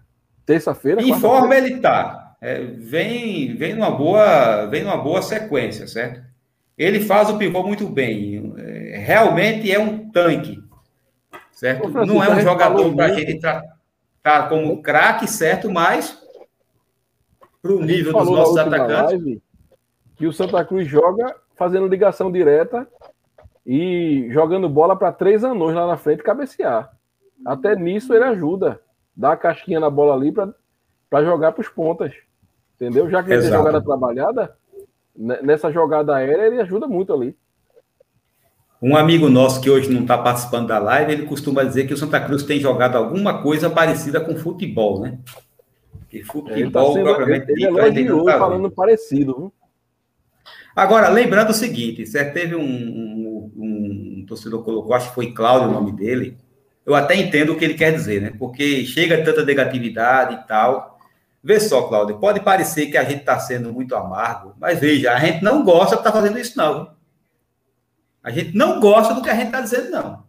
terça-feira. Em forma ele está. É, vem, vem numa boa, vem numa boa sequência, certo? Ele faz o pivô muito bem. Realmente é um tanque, certo? Não é um jogador para a gente tratar como craque, certo? Mas para o nível dos nossos atacantes. Que o Santa Cruz joga fazendo ligação direta e jogando bola para três anões lá na frente cabecear. Até nisso ele ajuda. Dá a casquinha na bola ali para jogar para os pontas. Entendeu? Já que ele tem jogada trabalhada, nessa jogada aérea, ele ajuda muito ali. Um amigo nosso que hoje não está participando da live, ele costuma dizer que o Santa Cruz tem jogado alguma coisa parecida com futebol, né? Que futebol, ele tá sendo, propriamente ele, ele elogiou tá falando parecido. Viu? Agora, lembrando o seguinte, certo? teve um, um, um, um torcedor colocou, acho que foi Cláudio o nome dele, eu até entendo o que ele quer dizer, né? Porque chega tanta negatividade e tal, Vê só, Cláudio, pode parecer que a gente está sendo muito amargo, mas veja, a gente não gosta de estar tá fazendo isso, não. A gente não gosta do que a gente está dizendo, não.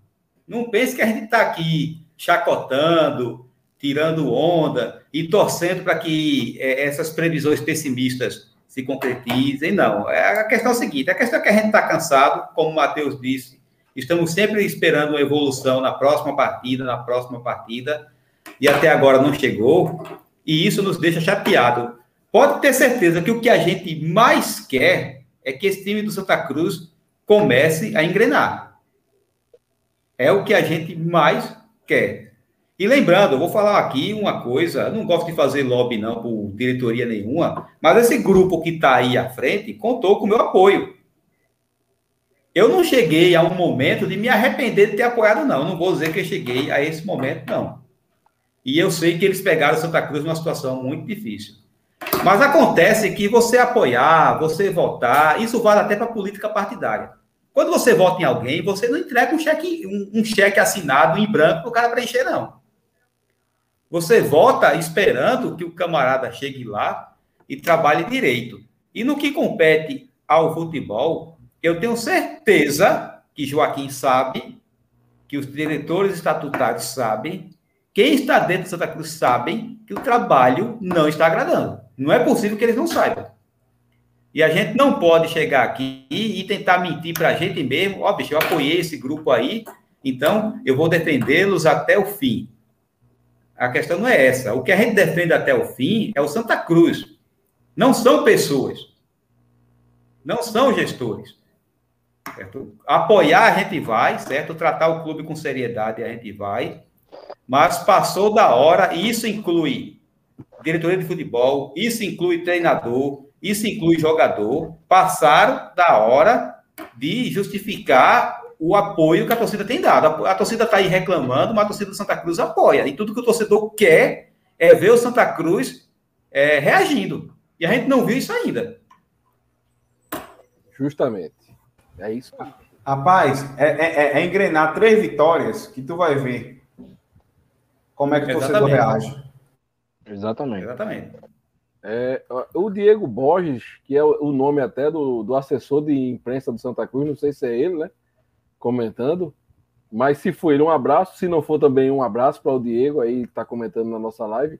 Não pense que a gente está aqui chacotando, tirando onda e torcendo para que é, essas previsões pessimistas se concretizem, não. É, a questão é a seguinte: a questão é que a gente está cansado, como o Matheus disse, estamos sempre esperando uma evolução na próxima partida, na próxima partida, e até agora não chegou e isso nos deixa chateado. Pode ter certeza que o que a gente mais quer é que esse time do Santa Cruz comece a engrenar. É o que a gente mais quer. E lembrando, eu vou falar aqui uma coisa, não gosto de fazer lobby não por diretoria nenhuma, mas esse grupo que está aí à frente contou com o meu apoio. Eu não cheguei a um momento de me arrepender de ter apoiado, não. Eu não vou dizer que eu cheguei a esse momento, não. E eu sei que eles pegaram Santa Cruz numa situação muito difícil. Mas acontece que você apoiar, você votar, isso vale até para política partidária. Quando você vota em alguém, você não entrega um cheque, um, um cheque assinado em branco para o cara preencher, não. Você vota esperando que o camarada chegue lá e trabalhe direito. E no que compete ao futebol, eu tenho certeza que Joaquim sabe, que os diretores estatutários sabem, quem está dentro de Santa Cruz sabem que o trabalho não está agradando. Não é possível que eles não saibam. E a gente não pode chegar aqui e tentar mentir para a gente mesmo. Ó, oh, bicho, eu apoiei esse grupo aí, então eu vou defendê-los até o fim. A questão não é essa. O que a gente defende até o fim é o Santa Cruz. Não são pessoas. Não são gestores. Certo? Apoiar a gente vai, certo? Tratar o clube com seriedade a gente vai, mas passou da hora, e isso inclui diretoria de futebol, isso inclui treinador, isso inclui jogador, passaram da hora de justificar o apoio que a torcida tem dado. A, torcida está aí reclamando, mas a torcida do Santa Cruz apoia. E tudo que o torcedor quer é ver o Santa Cruz é, reagindo. E a gente não viu isso ainda. Justamente. É isso. Rapaz, é, é, é, é engrenar três vitórias que tu vai ver como é que o torcedor reage. Exatamente. Exatamente. É, o Diego Borges, que é o nome até do, do assessor de imprensa do Santa Cruz, não sei se é ele, né? Comentando. Mas se for ele, um abraço. Se não for também, um abraço para o Diego, aí está comentando na nossa live.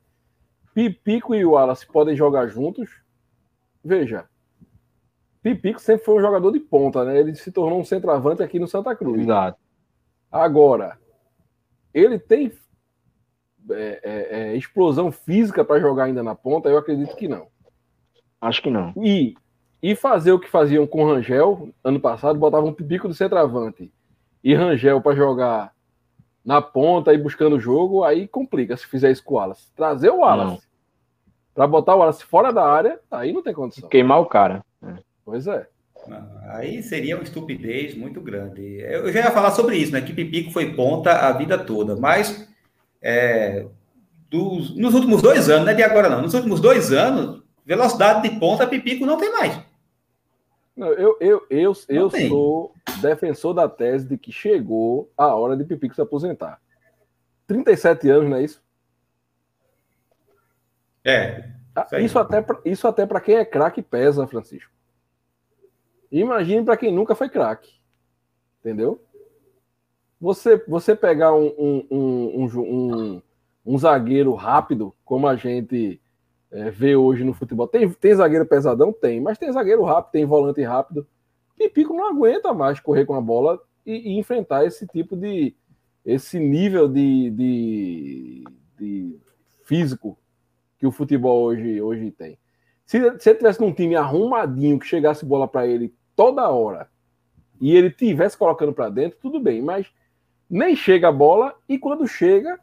Pipico e o Wallace podem jogar juntos. Veja, Pipico sempre foi um jogador de ponta, né? Ele se tornou um centroavante aqui no Santa Cruz. Exato. Agora, ele tem é, é, é, explosão física para jogar ainda na ponta? Eu acredito que não. Acho que não. E, e fazer o que faziam com o Rangel ano passado, botavam um pipico do centroavante e Rangel para jogar na ponta e buscando o jogo, aí complica se fizer isso com o Wallace. Trazer o Wallace para botar o Wallace fora da área, aí não tem condição. Queimar o cara. Pois é. Aí seria uma estupidez muito grande. Eu já ia falar sobre isso, né? Que Pipico foi ponta a vida toda, mas é, dos, nos últimos dois anos, não é de agora não, nos últimos dois anos, velocidade de ponta, Pipico não tem mais. Não, eu eu, eu, eu sou defensor da tese de que chegou a hora de Pipico se aposentar. 37 anos, não é isso? É. Ah, isso, até pra, isso até para quem é craque pesa, Francisco. Imagine para quem nunca foi craque. Entendeu? Você, você pegar um, um, um, um, um zagueiro rápido, como a gente é, vê hoje no futebol. Tem, tem zagueiro pesadão? Tem, mas tem zagueiro rápido, tem volante rápido. E Pico não aguenta mais correr com a bola e, e enfrentar esse tipo de. esse nível de, de, de, físico que o futebol hoje, hoje tem. Se, se ele tivesse num time arrumadinho que chegasse bola para ele toda hora e ele tivesse colocando para dentro, tudo bem, mas nem chega a bola e quando chega,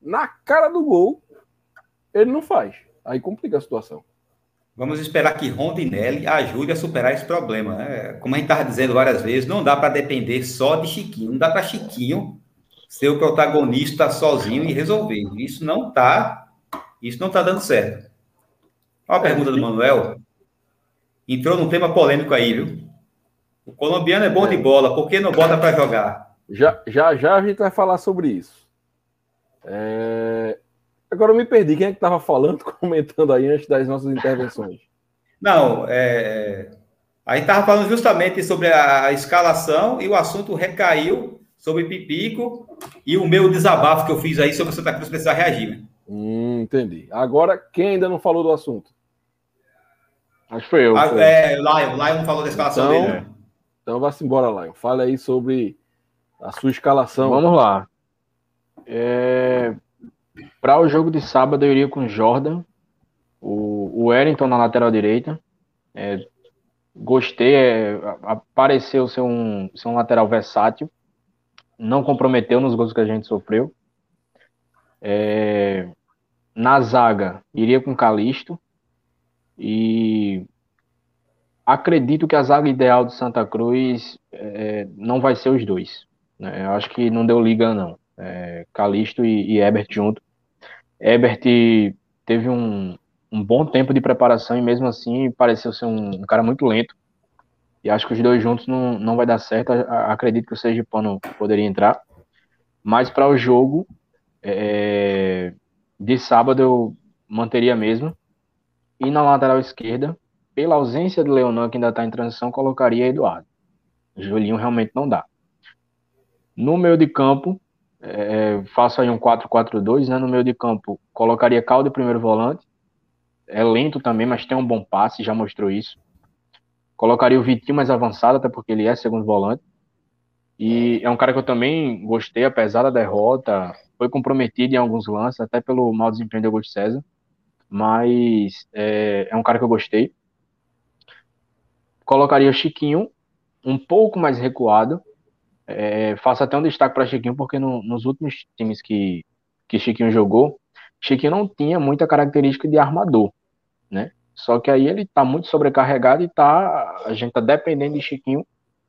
na cara do gol, ele não faz. Aí complica a situação. Vamos esperar que Rondinelli ajude a superar esse problema. Né? Como a gente estava dizendo várias vezes, não dá para depender só de Chiquinho. Não dá para Chiquinho ser o protagonista sozinho e resolver. Isso não está, isso não tá dando certo. Olha a pergunta do Manuel. Entrou num tema polêmico aí, viu? O colombiano é bom de bola, por que não bota para jogar? Já, já, já a gente vai falar sobre isso. É... Agora eu me perdi. Quem é que estava falando, comentando aí antes das nossas intervenções? Não, é... a gente estava falando justamente sobre a escalação e o assunto recaiu sobre Pipico e o meu desabafo que eu fiz aí sobre o Santa Cruz precisar reagir. Né? Hum, entendi. Agora, quem ainda não falou do assunto? Acho que foi eu. Ah, foi. É, Lion, Lion falou da escalação então, dele. Né? Então vá-se embora, Lion. Fale aí sobre a sua escalação. Vamos lá. É... Para o jogo de sábado, eu iria com Jordan, o, o Wellington na lateral direita. É... Gostei, é... apareceu ser um, ser um lateral versátil. Não comprometeu nos gols que a gente sofreu. É... Na zaga, iria com Calisto. E acredito que a zaga ideal do Santa Cruz é, não vai ser os dois. Né? Eu acho que não deu liga, não. É, Calisto e, e Ebert junto. Ebert teve um, um bom tempo de preparação e mesmo assim pareceu ser um, um cara muito lento. E acho que os dois juntos não, não vai dar certo. Acredito que o Sergipano poderia entrar. Mas para o jogo é, de sábado eu manteria mesmo. E na lateral esquerda, pela ausência do Leonan, que ainda está em transição, colocaria Eduardo. Julinho realmente não dá. No meio de campo, é, faço aí um 4-4-2, né? No meio de campo, colocaria Caldo primeiro volante. É lento também, mas tem um bom passe, já mostrou isso. Colocaria o Vitinho mais avançado, até porque ele é segundo volante. E é um cara que eu também gostei, apesar da derrota. Foi comprometido em alguns lances, até pelo mau desempenho do Augusto César. Mas é, é um cara que eu gostei. Colocaria o Chiquinho um pouco mais recuado. É, faço até um destaque para Chiquinho, porque no, nos últimos times que, que Chiquinho jogou, Chiquinho não tinha muita característica de armador, né? Só que aí ele está muito sobrecarregado e tá, a gente está dependendo de Chiquinho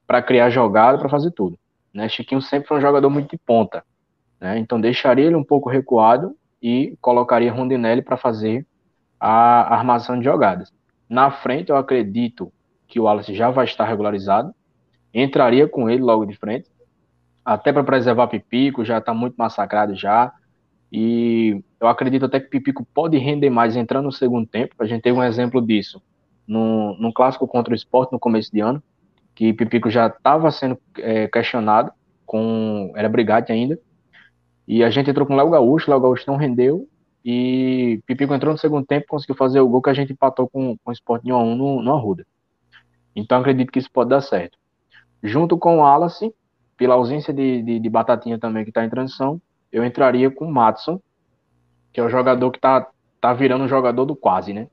para criar jogada, para fazer tudo. Né? Chiquinho sempre foi um jogador muito de ponta. Né? Então deixaria ele um pouco recuado e colocaria Rondinelli para fazer a armação de jogadas. Na frente, eu acredito que o Wallace já vai estar regularizado. Entraria com ele logo de frente, até para preservar Pipico, já está muito massacrado já. E eu acredito até que Pipico pode render mais entrando no segundo tempo. A gente teve um exemplo disso no clássico contra o Sport no começo de ano, que Pipico já estava sendo é, questionado, com era brigade ainda, e a gente entrou com Léo Gaúcho, Léo Gaúcho não rendeu, e Pipico entrou no segundo tempo, conseguiu fazer o gol que a gente empatou com, com o Sport de 1 a 1 no, no Arruda. Então acredito que isso pode dar certo. Junto com o Wallace, pela ausência de, de, de Batatinha também que está em transição, eu entraria com o Matson, que é o jogador que está tá virando um jogador do quase, né?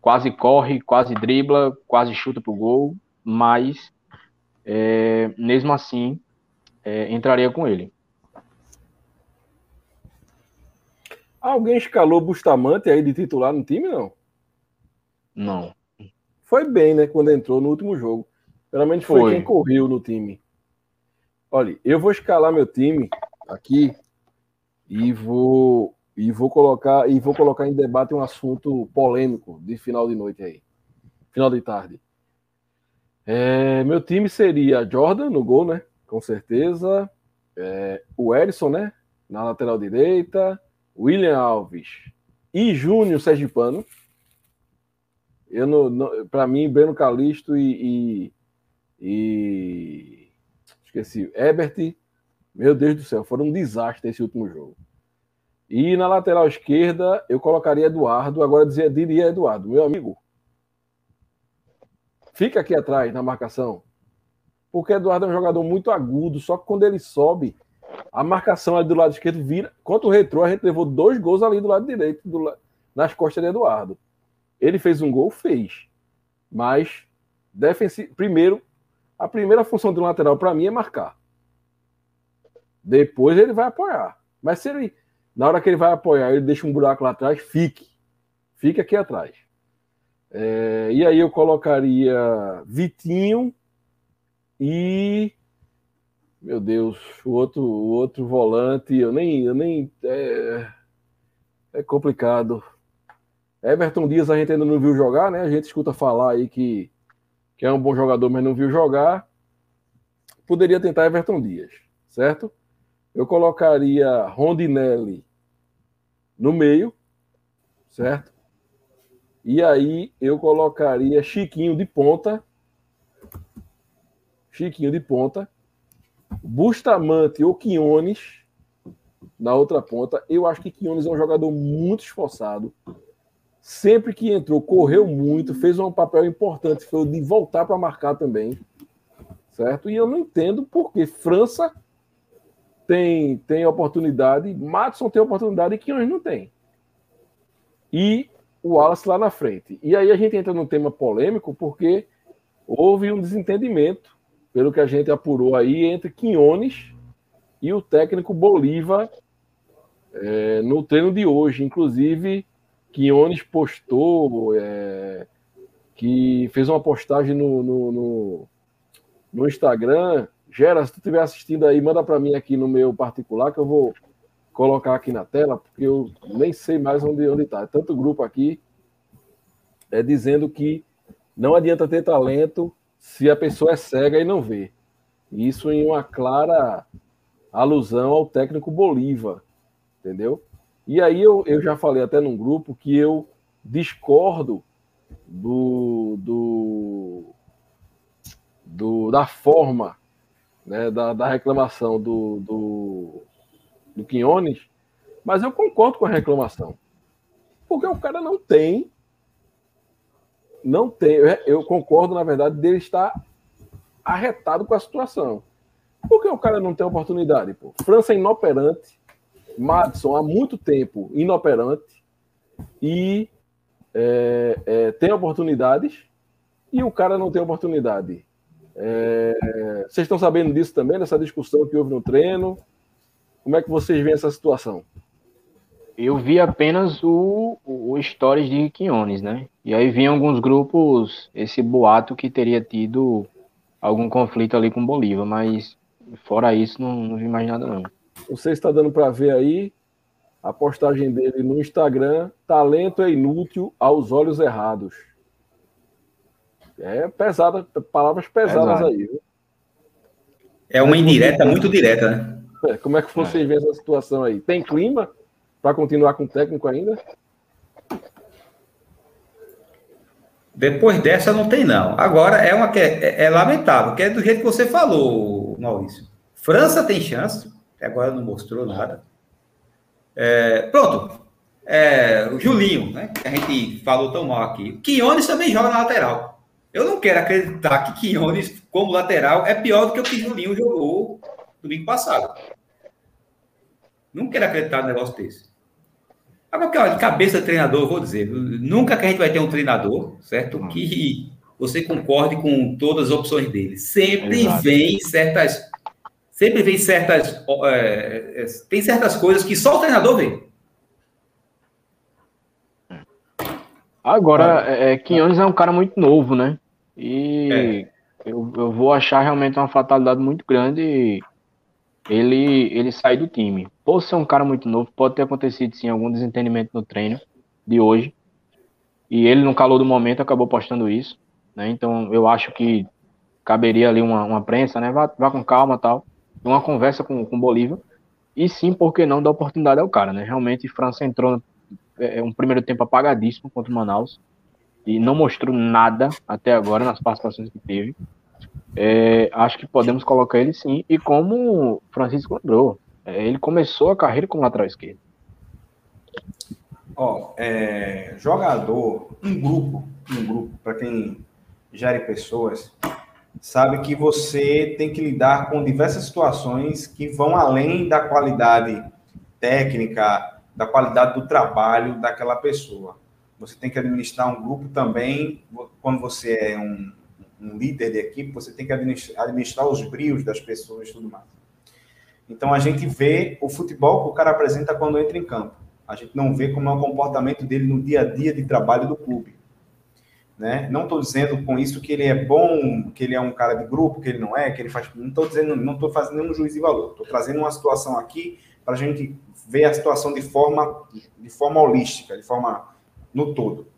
Quase corre, quase dribla, quase chuta pro gol, mas é, mesmo assim é, entraria com ele. Alguém escalou Bustamante aí de titular no time, não? Não. Foi bem, né, quando entrou no último jogo. Pelo menos foi, foi quem correu no time. Olha, eu vou escalar meu time aqui e vou e vou colocar e vou colocar em debate um assunto polêmico de final de noite aí, final de tarde. É, meu time seria Jordan no gol, né? Com certeza. É, o Erisson, né? Na lateral direita. William Alves e Júnior Sergipano. Eu não, não para mim, Breno Calisto e, e, e, esqueci, Ebert, meu Deus do céu, foram um desastre esse último jogo. E na lateral esquerda eu colocaria Eduardo, agora dizia, diria Eduardo, meu amigo, fica aqui atrás na marcação. Porque Eduardo é um jogador muito agudo, só que quando ele sobe, a marcação ali do lado esquerdo vira. Contra o retrô, a gente levou dois gols ali do lado direito, do, nas costas de Eduardo. Ele fez um gol, fez. Mas, defensivo, primeiro, a primeira função do lateral para mim é marcar. Depois ele vai apoiar. Mas se ele, na hora que ele vai apoiar, ele deixa um buraco lá atrás, fique. Fique aqui atrás. É, e aí eu colocaria Vitinho e meu Deus, o outro, o outro volante, eu nem, eu nem é, é complicado. Everton Dias a gente ainda não viu jogar, né? A gente escuta falar aí que, que é um bom jogador, mas não viu jogar. Poderia tentar Everton Dias, certo? Eu colocaria Rondinelli no meio, certo? E aí eu colocaria Chiquinho de ponta. Chiquinho de ponta. Bustamante ou Quiones na outra ponta. Eu acho que Quiones é um jogador muito esforçado. Sempre que entrou, correu muito, fez um papel importante, foi o de voltar para marcar também. Certo? E eu não entendo porque França tem, tem oportunidade, Matson tem oportunidade e Quiones não tem. E o Wallace lá na frente. E aí a gente entra num tema polêmico porque houve um desentendimento, pelo que a gente apurou aí, entre Quinones e o técnico Bolívar é, no treino de hoje. Inclusive, Quinones postou é, que fez uma postagem no, no, no, no Instagram. Gera, se tu estiver assistindo aí, manda para mim aqui no meu particular que eu vou colocar aqui na tela, porque eu nem sei mais onde onde está. É tanto grupo aqui é dizendo que não adianta ter talento se a pessoa é cega e não vê. Isso em uma clara alusão ao técnico Bolívar, entendeu? E aí eu, eu já falei até num grupo que eu discordo do, do, do da forma né, da, da reclamação do, do do Quinones, mas eu concordo com a reclamação. Porque o cara não tem. Não tem. Eu concordo, na verdade, dele estar arretado com a situação. Por que o cara não tem oportunidade? Pô? França é inoperante. Madison há muito tempo inoperante. E é, é, tem oportunidades. E o cara não tem oportunidade. É, vocês estão sabendo disso também, dessa discussão que houve no treino? Como é que vocês veem essa situação? Eu vi apenas o, o Stories de Quinones, né? E aí vinha alguns grupos esse boato que teria tido algum conflito ali com Bolívar, mas fora isso não, não vi mais nada não. Você está dando para ver aí a postagem dele no Instagram, talento é inútil aos olhos errados. É pesada, palavras pesadas Pesado. aí. Viu? É uma indireta muito direta, né? É, como é que vocês é. veem essa situação aí? Tem clima para continuar com o técnico ainda? Depois dessa não tem não. Agora é uma é, é, lamentável, que é do jeito que você falou, Maurício. França tem chance, até agora não mostrou nada. É, pronto. É, o Julinho, né? Que a gente falou tão mal aqui. Quiones também joga na lateral. Eu não quero acreditar que Quiones, como lateral, é pior do que o que Julinho jogou domingo passado. Não quero acreditar no negócio desse. Agora, de cabeça de treinador, eu vou dizer, nunca que a gente vai ter um treinador, certo? Que você concorde com todas as opções dele. Sempre Exato. vem certas. Sempre vem certas. É, é, tem certas coisas que só o treinador vê. Agora, é, Quinones é um cara muito novo, né? E é. eu, eu vou achar realmente uma fatalidade muito grande ele, ele sair do time. Por ser um cara muito novo, pode ter acontecido sim algum desentendimento no treino de hoje. E ele, no calor do momento, acabou postando isso. Né? Então, eu acho que caberia ali uma, uma prensa, né? Vá, vá com calma tal. Uma conversa com o Bolívar. E sim, por que não dar oportunidade ao cara, né? Realmente, França entrou é, é, um primeiro tempo apagadíssimo contra o Manaus. E não mostrou nada até agora nas participações que teve. É, acho que podemos colocar ele sim. E como Francisco lembrou, é, ele começou a carreira como lateral esquerdo. Ó, é, jogador, um grupo, um grupo, para quem gere pessoas, sabe que você tem que lidar com diversas situações que vão além da qualidade técnica, da qualidade do trabalho daquela pessoa. Você tem que administrar um grupo também, quando você é um, um líder de equipe, você tem que administrar, os brios das pessoas e tudo mais. Então a gente vê o futebol que o cara apresenta quando entra em campo. A gente não vê como é o comportamento dele no dia a dia de trabalho do clube. Né? Não estou dizendo com isso que ele é bom, que ele é um cara de grupo, que ele não é, que ele faz. Não estou dizendo, não estou fazendo nenhum juízo de valor. Estou trazendo uma situação aqui para a gente ver a situação de forma, de forma holística, de forma no todo.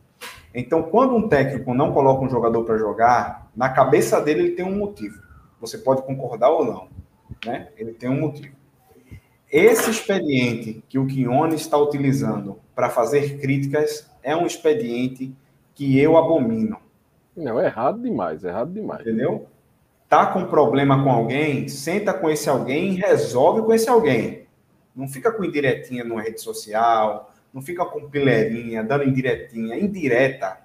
Então, quando um técnico não coloca um jogador para jogar, na cabeça dele ele tem um motivo. Você pode concordar ou não, né? Ele tem um motivo. Esse expediente que o Quione está utilizando para fazer críticas é um expediente que eu abomino. Não, é errado demais, é errado demais. Entendeu? Tá com problema com alguém, senta com esse alguém e resolve com esse alguém. Não fica com indiretinha numa rede social, não fica com pileirinha, dando indiretinha. Indireta.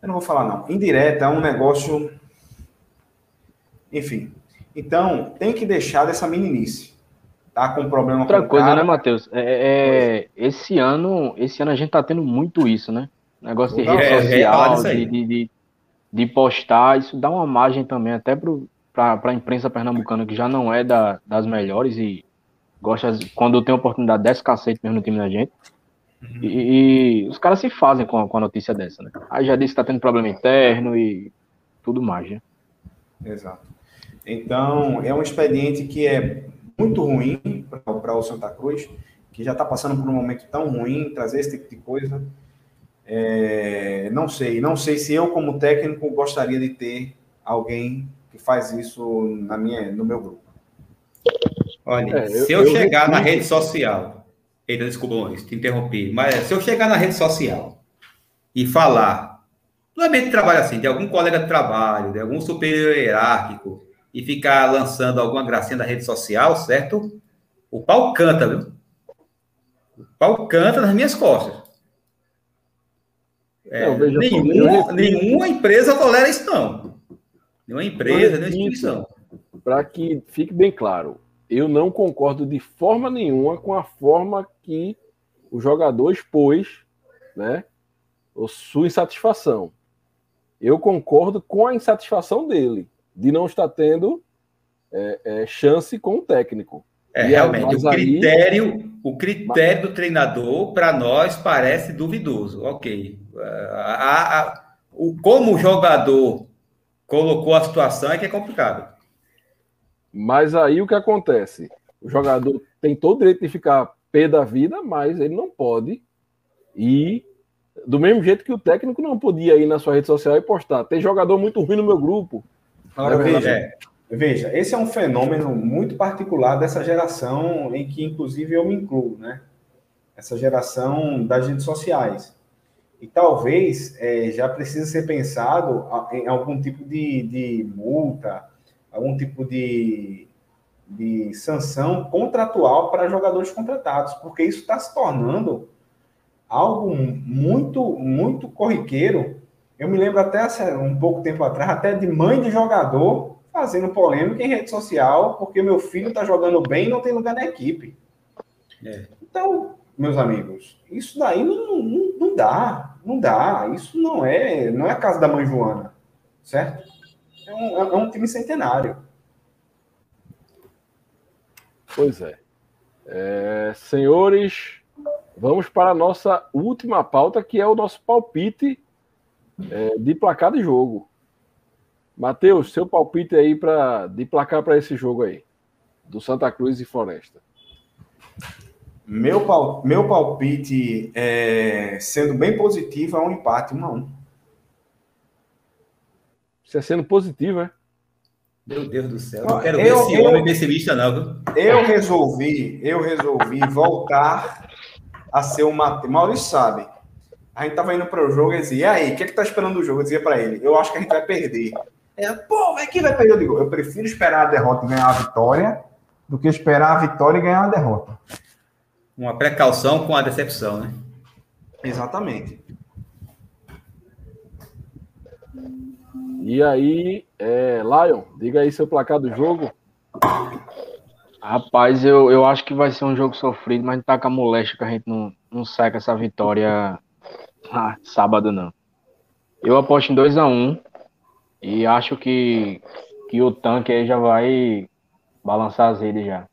Eu não vou falar, não. Indireta é um negócio. Enfim. Então, tem que deixar dessa meninice. Tá com problema Outra com coisa, cara. né, Matheus? É, é, esse ano, esse ano a gente tá tendo muito isso, né? Negócio de rede é, social, de, de, de, de, postar, isso dá uma margem também até para a imprensa pernambucana, que já não é da, das melhores e gosta, quando tem oportunidade, desce cacete mesmo no time da gente. Uhum. E, e, os caras se fazem com a, com a notícia dessa, né? Aí já disse que tá tendo problema interno e tudo mais, né? Exato. Então, é um expediente que é muito ruim para o Santa Cruz, que já está passando por um momento tão ruim, trazer esse tipo de coisa. É, não sei, não sei se eu, como técnico, gostaria de ter alguém que faz isso na minha, no meu grupo. Olha, é, se eu, eu chegar eu... na rede social, eita, desculpa, Maurício, te interrompi, mas se eu chegar na rede social e falar, no ambiente de trabalho assim, de algum colega de trabalho, de algum superior hierárquico, e ficar lançando alguma gracinha na rede social, certo? O pau canta, viu? O pau canta nas minhas costas. É, nenhuma, nenhuma empresa tolera isso, não. Nenhuma empresa, nenhuma instituição. Para que fique bem claro, eu não concordo de forma nenhuma com a forma que o jogador expôs, né, sua insatisfação. eu concordo com a insatisfação dele de não estar tendo é, é, chance com o técnico. É, realmente, o critério, aí... o critério do treinador, para nós, parece duvidoso. Ok. A, a, o, como o jogador colocou a situação é que é complicado. Mas aí o que acontece? O jogador tem todo o direito de ficar pé da vida, mas ele não pode ir do mesmo jeito que o técnico não podia ir na sua rede social e postar. Tem jogador muito ruim no meu grupo. Agora, veja, é. veja, esse é um fenômeno muito particular dessa geração em que, inclusive, eu me incluo, né? Essa geração das redes sociais. E talvez é, já precise ser pensado em algum tipo de, de multa, algum tipo de, de sanção contratual para jogadores contratados, porque isso está se tornando algo muito, muito corriqueiro. Eu me lembro até um pouco tempo atrás, até de mãe de jogador fazendo polêmica em rede social, porque meu filho está jogando bem e não tem lugar na equipe. É. Então, meus amigos, isso daí não, não, não, dá, não dá. Isso não é, não é a casa da mãe Joana, certo? É um, é um time centenário. Pois é. é. Senhores, vamos para a nossa última pauta, que é o nosso palpite é, de placar de jogo. Matheus, seu palpite aí pra, de placar para esse jogo aí, do Santa Cruz e Floresta. Meu, pal, meu palpite, é, sendo bem positivo, é um empate 1 a 1 Você é sendo positivo, é? Meu Deus do céu, não quero eu, ver esse eu, homem pessimista, não. Eu resolvi, eu resolvi voltar a ser o Matheus. Maurício sabe. A gente tava indo para o jogo e dizia, e aí, o que é que tá esperando do jogo? Eu dizia para ele, eu acho que a gente vai perder. É, pô, vai que vai perder. Eu digo, eu prefiro esperar a derrota e ganhar a vitória do que esperar a vitória e ganhar a derrota. Uma precaução com a decepção, né? Exatamente. E aí, é, Lion, diga aí seu placar do jogo. Rapaz, eu, eu acho que vai ser um jogo sofrido, mas não tá com a moléstia que a gente não, não sai com essa vitória ah, sábado, não. Eu aposto em 2x1 um, e acho que, que o tanque aí já vai balançar as redes já.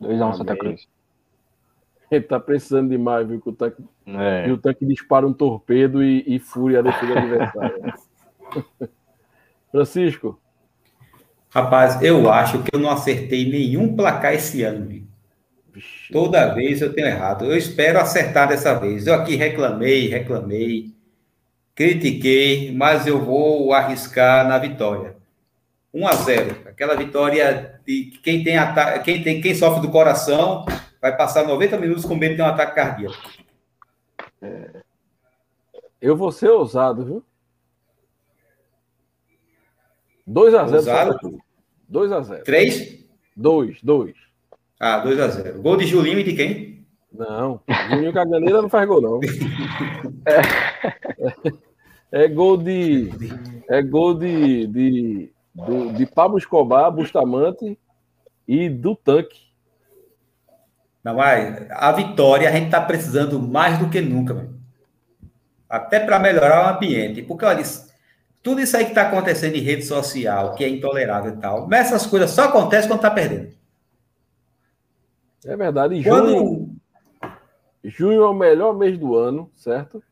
2x1 um, Santa Cruz. Ele tá precisando demais, viu? Que o tanque, é. e o tanque dispara um torpedo e, e fúria a defesa adversária. Francisco. Rapaz, eu acho que eu não acertei nenhum placar esse ano. Vixe. Toda vez eu tenho errado. Eu espero acertar dessa vez. Eu aqui reclamei, reclamei, critiquei, mas eu vou arriscar na vitória. 1 a 0. Aquela vitória de quem tem ataque, quem tem quem sofre do coração vai passar 90 minutos com medo de ter um ataque cardíaco. É... Eu vou ser ousado, viu? 2x0. 2x0. 3? 2, 2. Ah, 2x0. Gol de Julinho e de quem? Não, Julinho Caganeira não faz gol, não. É, é gol de. É gol de. de, de, de Pablo Escobar, Bustamante e do tanque. Não, mas a vitória a gente está precisando mais do que nunca, mano. até para melhorar o ambiente. Porque, olha, tudo isso aí que está acontecendo em rede social, que é intolerável e tal, mas essas coisas só acontecem quando está perdendo. É verdade. Junho, quando... junho é o melhor mês do ano, certo?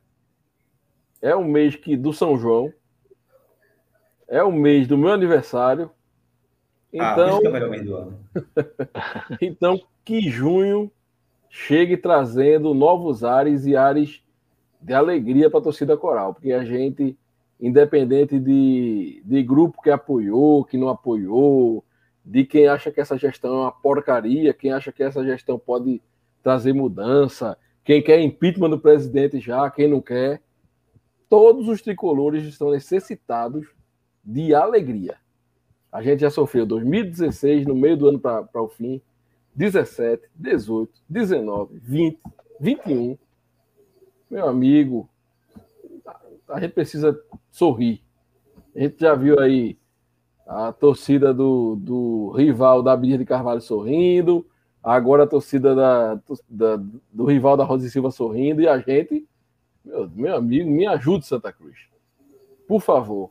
É o mês que do São João. É o mês do meu aniversário. Então, ah, é o melhor mês do ano. então, que junho chegue trazendo novos ares e ares de alegria para a torcida coral, porque a gente independente de, de grupo que apoiou, que não apoiou, de quem acha que essa gestão é uma porcaria, quem acha que essa gestão pode trazer mudança, quem quer impeachment do presidente já, quem não quer. Todos os tricolores estão necessitados de alegria. A gente já sofreu 2016, no meio do ano para o fim, 17, 18, 19, 20, 21. Meu amigo, a gente precisa sorrir. A gente já viu aí a torcida do, do rival da Avenida de Carvalho sorrindo, agora a torcida da, da, do rival da Rosa e Silva sorrindo, e a gente, meu, meu amigo, me ajude, Santa Cruz. Por favor.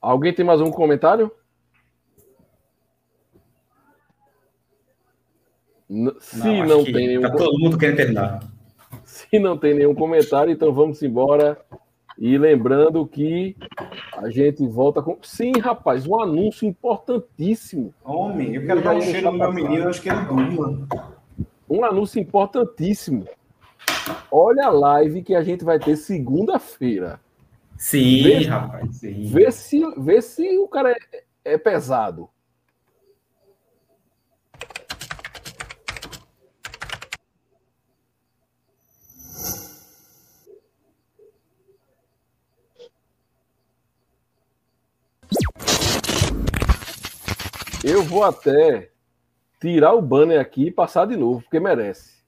Alguém tem mais um comentário? N- Se não, tem nenhum Tá todo mundo querendo terminar. Se não tem nenhum comentário, então vamos embora. E lembrando que a gente volta com. Sim, rapaz, um anúncio importantíssimo. Homem, eu quero dar um cheiro no meu menino, acho que ele durma. Um anúncio importantíssimo. Olha a live que a gente vai ter segunda-feira. Sim, Vê- rapaz. Sim. Vê se, vê se o cara é, é pesado. Eu vou até tirar o banner aqui e passar de novo, porque merece.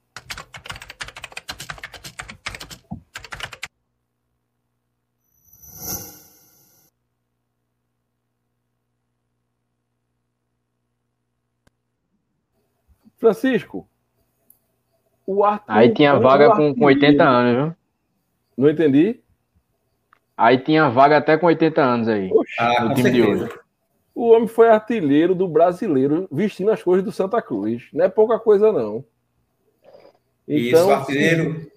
Francisco, o Arthur. Aí tinha vaga com, com artilheiro- 80 anos, viu? Não entendi? Aí tinha vaga até com 80 anos aí. Ah, no time de certeza. hoje. O homem foi artilheiro do brasileiro vestindo as cores do Santa Cruz. Não é pouca coisa, não. Isso, Então, artilheiro.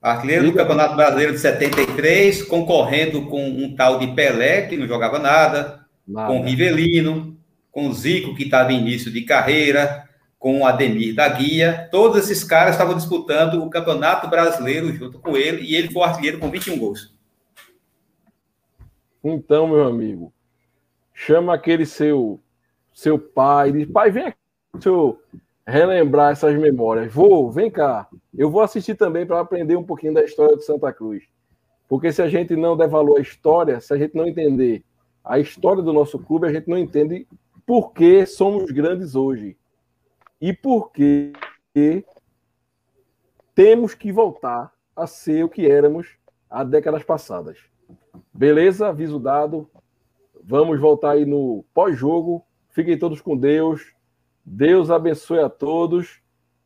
Artilheiro do. Campeonato Brasileiro de 73, concorrendo com um tal de Pelé, que não jogava nada, nada. com Rivelino, com Zico, que estava em início de carreira, com o Ademir da Guia. Todos esses caras estavam disputando o Campeonato Brasileiro junto com ele, e ele foi artilheiro com 21 gols. Então, meu amigo, chama aquele seu seu pai, diz, pai, vem aqui, deixa eu relembrar essas memórias. Vou, vem cá. Eu vou assistir também para aprender um pouquinho da história de Santa Cruz. Porque se a gente não der valor à história, se a gente não entender a história do nosso clube, a gente não entende por que somos grandes hoje. E por que temos que voltar a ser o que éramos há décadas passadas. Beleza? Aviso dado. Vamos voltar aí no pós-jogo. Fiquem todos com Deus. Deus abençoe a todos.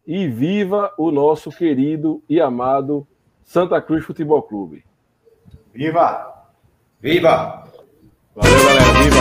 E viva o nosso querido e amado Santa Cruz Futebol Clube. Viva! Viva! Valeu, galera. Viva!